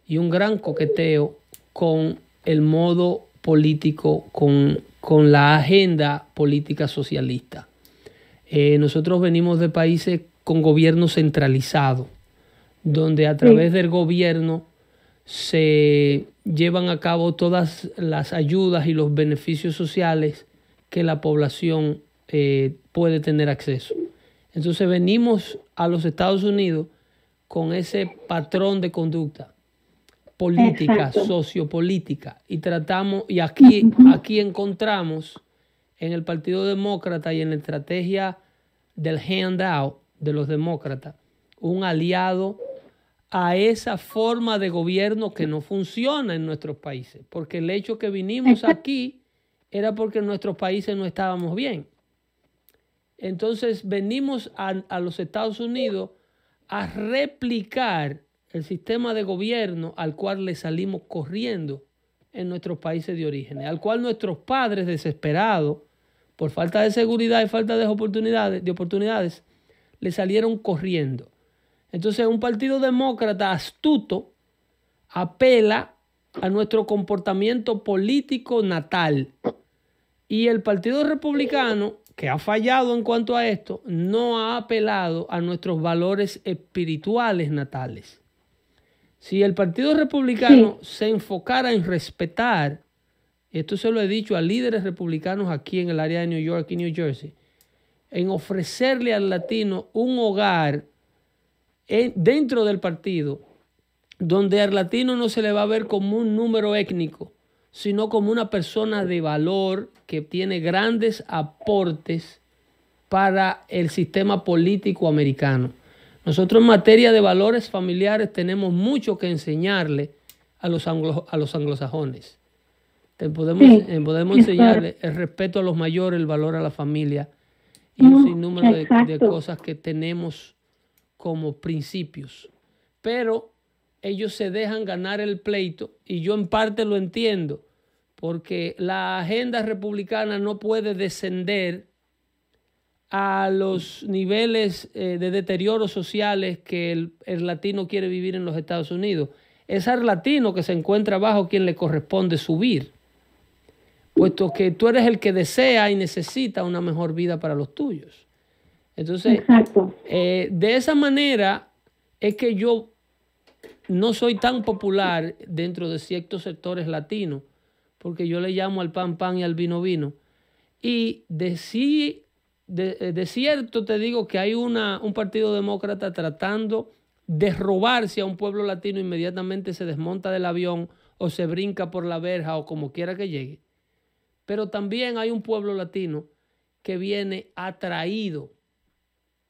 y un gran coqueteo con el modo político, con, con la agenda política socialista. Eh, nosotros venimos de países con gobierno centralizado, donde a través del gobierno se llevan a cabo todas las ayudas y los beneficios sociales que la población eh, puede tener acceso. Entonces venimos a los Estados Unidos con ese patrón de conducta política, Exacto. sociopolítica, y tratamos, y aquí, aquí encontramos en el Partido Demócrata y en la estrategia del handout de los demócratas, un aliado a esa forma de gobierno que no funciona en nuestros países, porque el hecho que vinimos aquí era porque en nuestros países no estábamos bien. Entonces venimos a, a los Estados Unidos a replicar el sistema de gobierno al cual le salimos corriendo en nuestros países de origen, al cual nuestros padres desesperados por falta de seguridad y falta de oportunidades, de oportunidades le salieron corriendo. Entonces un partido demócrata astuto apela a nuestro comportamiento político natal. Y el Partido Republicano, que ha fallado en cuanto a esto, no ha apelado a nuestros valores espirituales natales. Si el Partido Republicano se enfocara en respetar, esto se lo he dicho a líderes republicanos aquí en el área de New York y New Jersey, en ofrecerle al latino un hogar en- dentro del partido, donde al latino no se le va a ver como un número étnico, sino como una persona de valor que tiene grandes aportes para el sistema político americano. Nosotros en materia de valores familiares tenemos mucho que enseñarle a los, anglo- a los anglosajones. Te podemos, Sí, eh, podemos enseñarle el respeto a los mayores, el valor a la familia y un No, sinnúmero de, cosas que tenemos como principios. Pero ellos se dejan ganar el pleito y yo en parte lo entiendo, porque la agenda republicana no puede descender a los niveles eh, de deterioro sociales que el, el latino quiere vivir en los Estados Unidos. Es al latino que se encuentra abajo quien le corresponde subir, puesto que tú eres el que desea y necesita una mejor vida para los tuyos. Entonces, Exacto. eh, de esa manera es que yo no soy tan popular dentro de ciertos sectores latinos, porque yo le llamo al pan pan y al vino vino. Y de sí, de, eh, de cierto te digo que hay una, un partido demócrata tratando de robarse a un pueblo latino, inmediatamente se desmonta del avión o se brinca por la verja o como quiera que llegue. Pero también hay un pueblo latino que viene atraído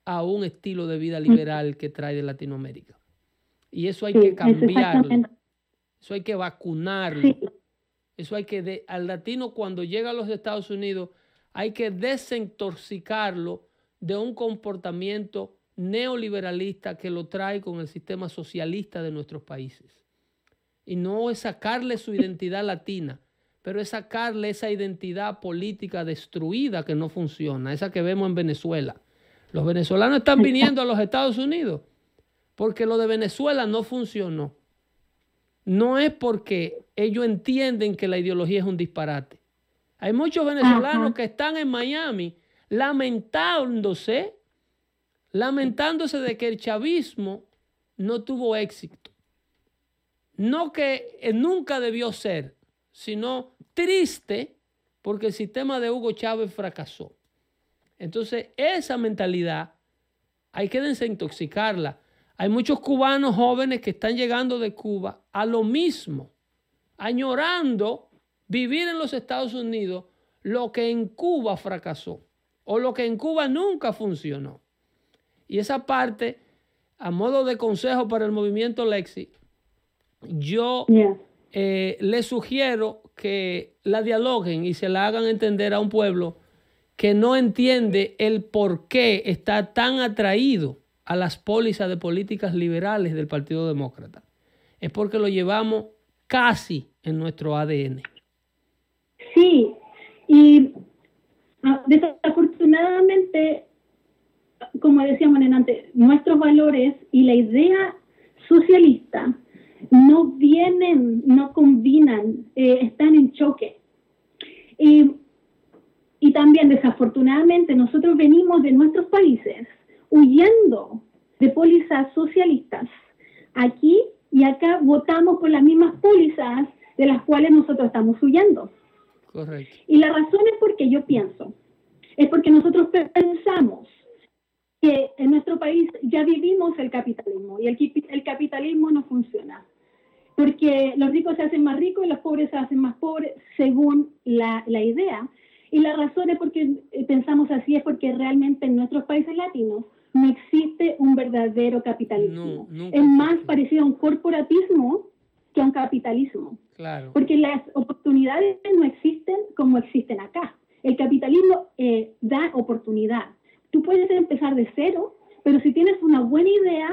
a un estilo de vida liberal que trae de Latinoamérica. Y eso hay Sí, que cambiarlo. Eso hay que vacunarlo. Sí. Eso hay que, de- al latino cuando llega a los Estados Unidos, hay que desintoxicarlo de un comportamiento neoliberalista que lo trae con el sistema socialista de nuestros países. Y no es sacarle su identidad latina, pero es sacarle esa identidad política destruida que no funciona, esa que vemos en Venezuela. Los venezolanos están viniendo a los Estados Unidos porque lo de Venezuela no funcionó. No es porque ellos entienden que la ideología es un disparate. Hay muchos venezolanos que están en Miami lamentándose, lamentándose de que el chavismo no tuvo éxito. No que eh, nunca debió ser, sino triste porque el sistema de Hugo Chávez fracasó. Entonces, esa mentalidad hay que desintoxicarla. Hay muchos cubanos jóvenes que están llegando de Cuba a lo mismo, añorando vivir en los Estados Unidos lo que en Cuba fracasó o lo que en Cuba nunca funcionó. Y esa parte, a modo de consejo para el movimiento Lexi, yo eh, les sugiero que la dialoguen y se la hagan entender a un pueblo que no entiende el por qué está tan atraído a las pólizas de políticas liberales del Partido Demócrata. Es porque lo llevamos casi en nuestro ADN. Sí, y ah, desafortunadamente, como decíamos en antes, nuestros valores y la idea socialista no vienen, no combinan, eh, están en choque. Y, y también, desafortunadamente, nosotros venimos de nuestros países huyendo de pólizas socialistas. Aquí y acá votamos por las mismas pólizas de las cuales nosotros estamos huyendo. Correcto. Y la razón es porque yo pienso, es porque nosotros pensamos que en nuestro país ya vivimos el capitalismo y el, el capitalismo no funciona. Porque los ricos se hacen más ricos y los pobres se hacen más pobres según la, la idea. Y la razón es porque eh, pensamos así, es porque realmente en nuestros países latinos no existe un verdadero capitalismo. es más parecido a un corporatismo que a un capitalismo. Claro. Porque las oportunidades no existen como existen acá. El capitalismo eh, da oportunidad. Tú puedes empezar de cero, pero si tienes una buena idea,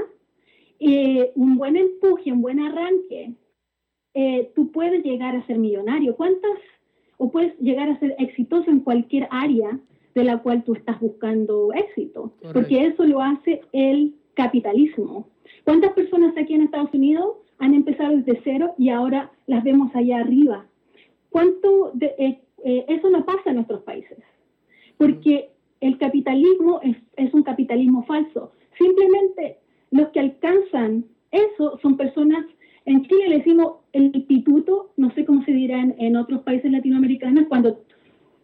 eh, un buen empuje, un buen arranque, eh, tú puedes llegar a ser millonario. ¿Cuántas? O puedes llegar a ser exitoso en cualquier área de la cual tú estás buscando éxito. Porque eso lo hace el capitalismo. ¿Cuántas personas aquí en Estados Unidos han empezado desde cero y ahora las vemos allá arriba. ¿Cuánto de, eh, eh, eso no pasa en nuestros países? Porque el capitalismo es, es un capitalismo falso. Simplemente los que alcanzan eso son personas, en Chile le decimos el instituto, no sé cómo se dirá en, en otros países latinoamericanos, cuando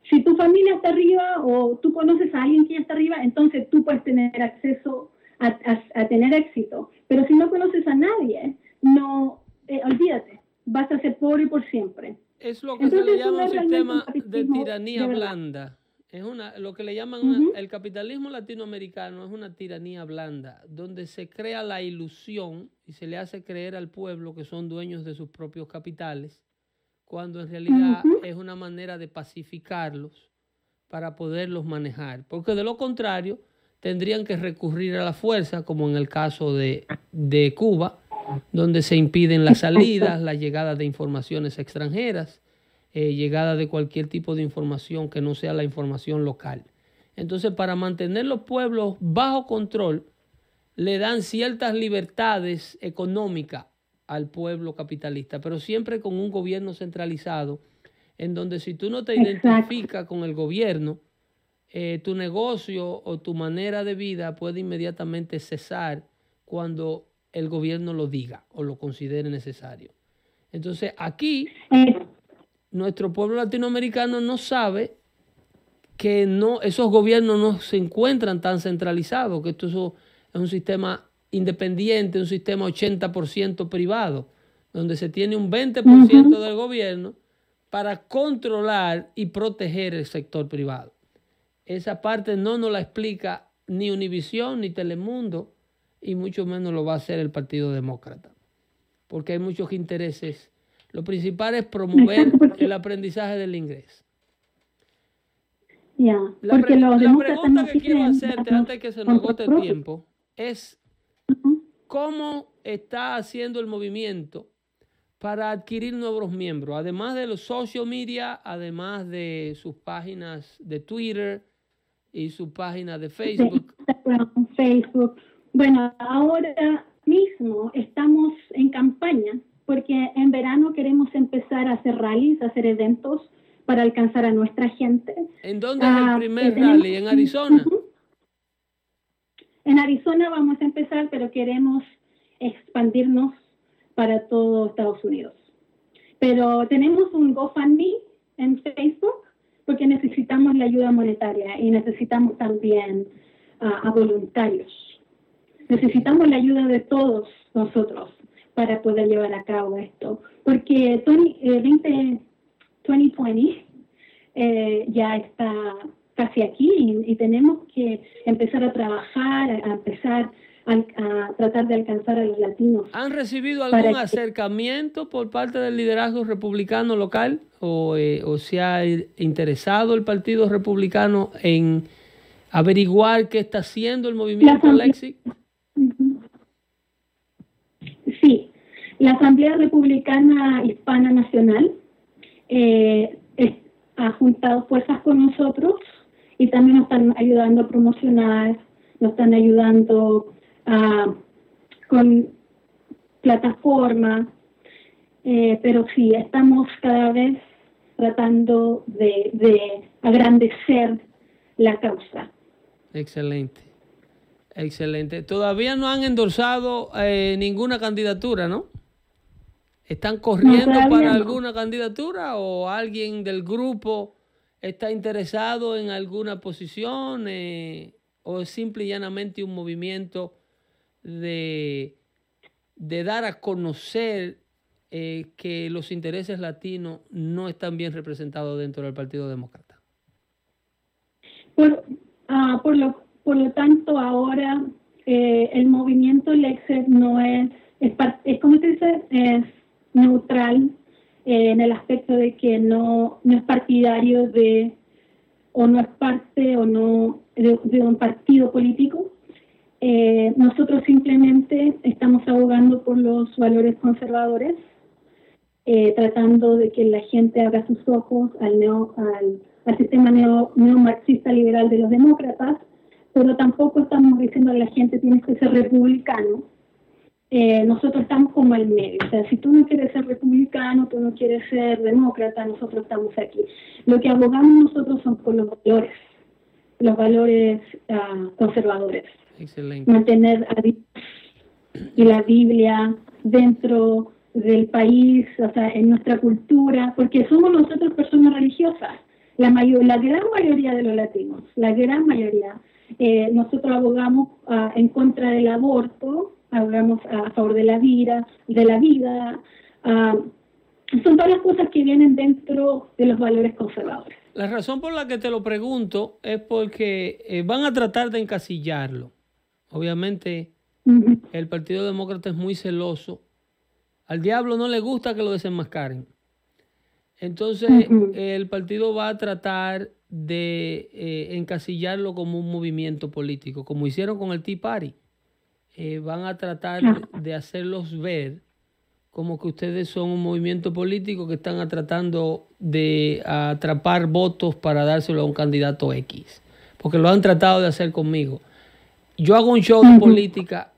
si tu familia está arriba o tú conoces a alguien que ya está arriba, entonces tú puedes tener acceso a, a- a tener éxito. Pero si no conoces a nadie, no, eh, olvídate, vas a ser pobre por siempre. Es lo que Entonces, se le llama un sistema un de tiranía de blanda. Es una, lo que le llaman una- el capitalismo latinoamericano es una tiranía blanda, donde se crea la ilusión y se le hace creer al pueblo que son dueños de sus propios capitales, cuando en realidad es una manera de pacificarlos para poderlos manejar. Porque de lo contrario, tendrían que recurrir a la fuerza, como en el caso de, de Cuba, donde se impiden las salidas, la llegada de informaciones extranjeras, eh, llegada de cualquier tipo de información que no sea la información local. Entonces, para mantener los pueblos bajo control, le dan ciertas libertades económicas al pueblo capitalista, pero siempre con un gobierno centralizado, en donde si tú no te Exacto. identificas con el gobierno, eh, tu negocio o tu manera de vida puede inmediatamente cesar cuando el gobierno lo diga o lo considere necesario. Entonces, aquí nuestro pueblo latinoamericano no sabe que no, esos gobiernos no se encuentran tan centralizados, que esto es un sistema independiente, un sistema 80% privado, donde se tiene un 20% del gobierno para controlar y proteger el sector privado. Esa parte no nos la explica ni Univisión ni Telemundo, y mucho menos lo va a hacer el Partido Demócrata, porque hay muchos intereses. Lo principal es promover el aprendizaje del inglés. Ya, La, pre- la pregunta que quiero hacerte antes que se nos agote el tiempo es cómo está haciendo el movimiento para adquirir nuevos miembros, además de los social media, además de sus páginas de Twitter y su página de Facebook. Bueno, ahora mismo estamos en campaña porque en verano queremos empezar a hacer rallies, a hacer eventos para alcanzar a nuestra gente. ¿En dónde es Ah, el primer que tenemos- rally? ¿En Arizona? En Arizona vamos a empezar, pero queremos expandirnos para todo Estados Unidos. Pero tenemos un GoFundMe en Facebook porque necesitamos la ayuda monetaria y necesitamos también ah, a voluntarios. Necesitamos la ayuda de todos nosotros para poder llevar a cabo esto. Porque 20, eh, 20 2020 eh, ya está casi aquí y, y tenemos que empezar a trabajar, a empezar a, a tratar de alcanzar a los latinos. ¿Han recibido algún que- acercamiento por parte del liderazgo republicano local? ¿O, eh, o se ha interesado el Partido Republicano en averiguar qué está haciendo el movimiento Lexi? Sí, la Asamblea Republicana Hispana Nacional eh, es- ha juntado fuerzas con nosotros y también nos están ayudando a promocionar, nos están ayudando con plataformas, eh, pero sí, estamos cada vez tratando de, de agrandecer la causa. Excelente. Excelente. Todavía no han endorsado eh, ninguna candidatura, ¿no? ¿Están corriendo para no. alguna candidatura o alguien del grupo está interesado en alguna posición eh, o es simple y llanamente un movimiento de, de dar a conocer eh, que los intereses latinos no están bien representados dentro del Partido Demócrata? Por, ah, por, lo, por lo tanto, ahora eh, el movimiento Lexer no es, es, es como se dice, es neutral eh, en el aspecto de que no, no es partidario de, o no es parte o no de, un partido político. Eh, nosotros simplemente estamos abogando por los valores conservadores, tratando de que la gente abra sus ojos al, neo, al, al sistema neo, neomarxista liberal de los demócratas, pero tampoco estamos diciendo a la gente tienes que ser republicano, eh, nosotros estamos como al medio. O sea, si tú no quieres ser republicano, tú no quieres ser demócrata, nosotros estamos aquí. Lo que abogamos nosotros son por los valores, los valores ah, conservadores. Excelente. Mantener a Dios y la Biblia dentro del país, o sea, en nuestra cultura, porque somos nosotros personas religiosas, la, mayor, la gran mayoría de los latinos, la gran mayoría. Eh, nosotros abogamos ah, en contra del aborto, abogamos a favor de la vida, de la vida. ah, son todas las cosas que vienen dentro de los valores conservadores. La razón por la que te lo pregunto es porque eh, van a tratar de encasillarlo. Obviamente, el Partido Demócrata es muy celoso. Al diablo no le gusta que lo desenmascaren. Entonces, el partido va a tratar de eh, encasillarlo como un movimiento político, como hicieron con el Tea Party. Eh, van a tratar de hacerlos ver como que ustedes son un movimiento político que están tratando de atrapar votos para dárselo a un candidato X. Porque lo han tratado de hacer conmigo. Yo hago un show de política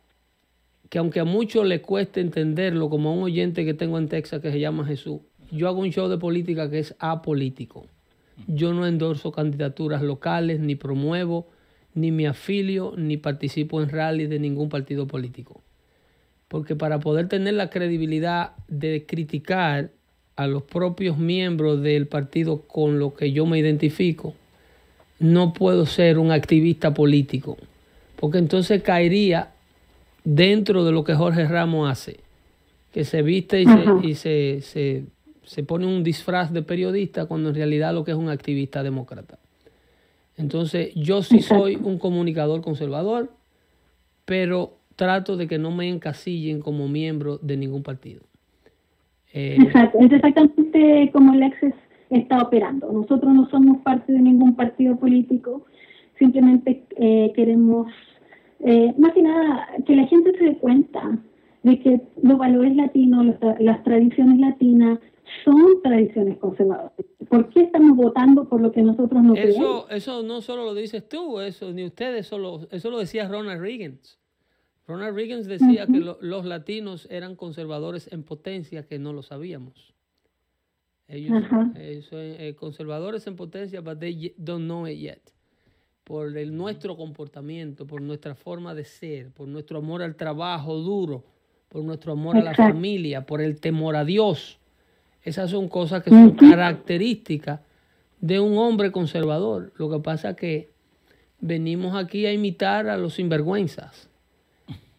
que aunque a muchos les cueste entenderlo, como a un oyente que tengo en Texas que se llama Jesús, yo hago un show de política que es apolítico. Yo no endorso candidaturas locales, ni promuevo, ni me afilio, ni participo en rallies de ningún partido político. Porque para poder tener la credibilidad de criticar a los propios miembros del partido con los que yo me identifico, no puedo ser un activista político. Porque entonces caería dentro de lo que Jorge Ramos hace, que se viste y, se, y se, se- se pone un disfraz de periodista cuando en realidad lo que es un activista demócrata. Entonces yo sí soy un comunicador conservador, pero trato de que no me encasillen como miembro de ningún partido. Eh, Exacto, es exactamente como el Access está operando. Nosotros no somos parte de ningún partido político, simplemente eh, queremos, eh, más que nada, que la gente se dé cuenta de que los valores latinos, los las tradiciones latinas son tradiciones conservadoras. ¿Por qué estamos votando por lo que nosotros no queremos? Eso, eso no solo lo dices tú, eso ni ustedes, solo, eso lo decía Ronald Reagan. Ronald Reagan decía que lo- los latinos eran conservadores en potencia, que no lo sabíamos. Ellos Ajá. eh, son eh, conservadores en potencia, but they don't know it yet. Por el, nuestro comportamiento, por nuestra forma de ser, por nuestro amor al trabajo duro, por nuestro amor a la Exacto. familia, por el temor a Dios. Esas son cosas que son características de un hombre conservador. Lo que pasa es que venimos aquí a imitar a los sinvergüenzas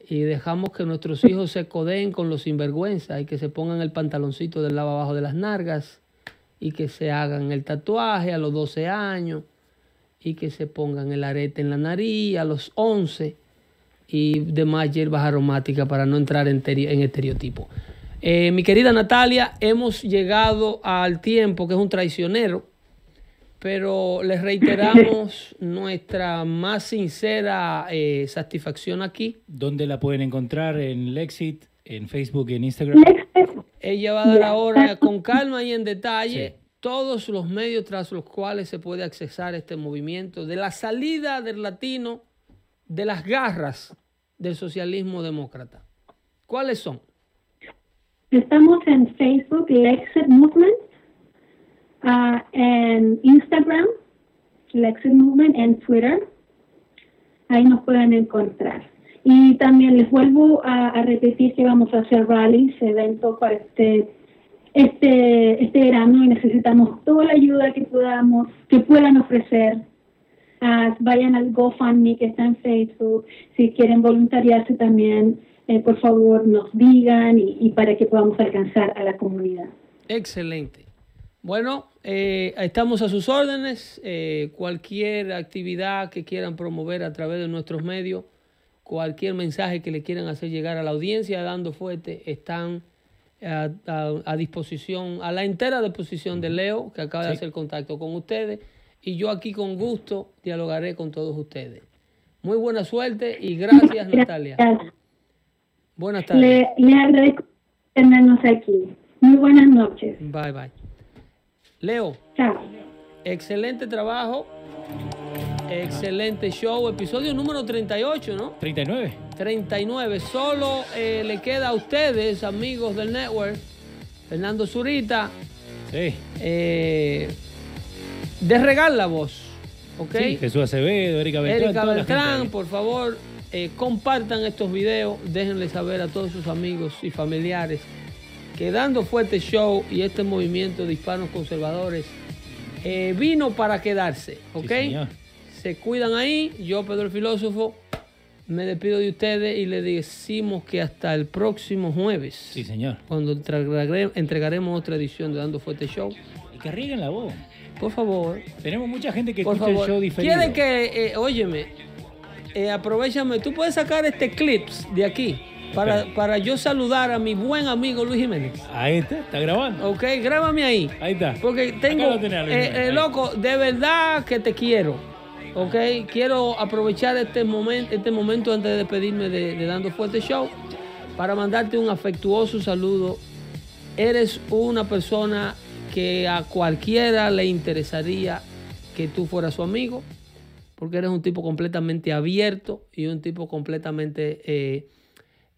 y dejamos que nuestros hijos se codeen con los sinvergüenzas y que se pongan el pantaloncito del lado abajo de las nargas y que se hagan el tatuaje a los 12 años y que se pongan el arete en la nariz a los 11 y demás hierbas aromáticas para no entrar en, en estereotipos. Eh, mi querida Natalia, hemos llegado al tiempo que es un traicionero, pero les reiteramos nuestra más sincera eh, satisfacción aquí. ¿Dónde la pueden encontrar? En Lexit, en Facebook y en Instagram. Ella va a dar ahora con calma y en detalle todos los medios tras los cuales se puede accesar este movimiento de la salida del latino de las garras del socialismo demócrata. ¿Cuáles son? Estamos en Facebook, Lexit Movement, ah, en Instagram, Lexit Movement, en Twitter. Ahí nos pueden encontrar. Y también les vuelvo a, a repetir que vamos a hacer rallies, eventos para este, este, este verano y necesitamos toda la ayuda que podamos, que puedan ofrecer. Ah, vayan al GoFundMe que está en Facebook. Si quieren voluntariarse también, eh, por favor nos digan y, y para que podamos alcanzar a la comunidad. Excelente. Bueno, eh, estamos a sus órdenes. Eh, cualquier actividad que quieran promover a través de nuestros medios, cualquier mensaje que le quieran hacer llegar a la audiencia dando fuerte, están a, a- a disposición, a la entera disposición de Leo, que acaba de Sí. hacer contacto con ustedes. Y yo aquí con gusto dialogaré con todos ustedes. Muy buena suerte y gracias, Natalia. Buenas tardes. Le, le agradezco tenernos aquí. Muy buenas noches. Bye, bye. Leo. Chao. Excelente trabajo. Excelente show. Episodio número 38, ¿no? 39. 39. Solo eh, le queda a ustedes, amigos del network, Fernando Zurita, Sí. eh, de regar la voz. ¿Ok? Sí, Jesús Acevedo, Erika Beltrán. Erika Beltrán, por favor, eh, compartan estos videos, déjenle saber a todos sus amigos y familiares que Dando Fuerte Show y este movimiento de hispanos conservadores eh, vino para quedarse, ¿ok? señor. Se cuidan ahí, yo Pedro el Filósofo, me despido de ustedes y le decimos que hasta el próximo jueves, Sí, señor. cuando entregare- entregaremos otra edición de Dando Fuerte Show. Y que rieguen la voz. Por favor. Tenemos mucha gente que Por escucha favor, el show diferido. quiere que, eh, óyeme, eh, aprovechame, tú puedes sacar este clips de aquí para, para yo saludar a mi buen amigo Luis Jiménez. Ahí está, está grabando. Ok, grábame ahí. Ahí está. Porque tengo, tenés, eh, eh, loco, de verdad que te quiero. Ok, quiero aprovechar este momento, este momento antes de despedirme de, de Dando Fuerte Show para mandarte un afectuoso saludo. Eres una persona que a cualquiera le interesaría que tú fueras su amigo, porque eres un tipo completamente abierto y un tipo completamente eh,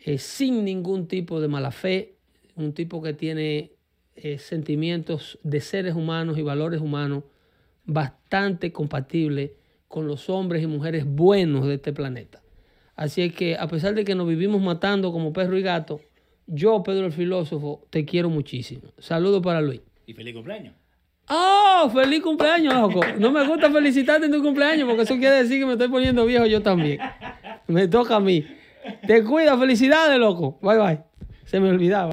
eh, sin ningún tipo de mala fe, un tipo que tiene eh, sentimientos de seres humanos y valores humanos bastante compatibles con los hombres y mujeres buenos de este planeta. Así es que a pesar de que nos vivimos matando como perro y gato, yo, Pedro el filósofo, te quiero muchísimo. Saludos para Luis. Y feliz cumpleaños. ¡Oh! ¡Feliz cumpleaños, loco! No me gusta felicitarte en tu cumpleaños porque eso quiere decir que me estoy poniendo viejo yo también. Me toca a mí. Te cuida, felicidades, loco. Bye bye. Se me olvidaba.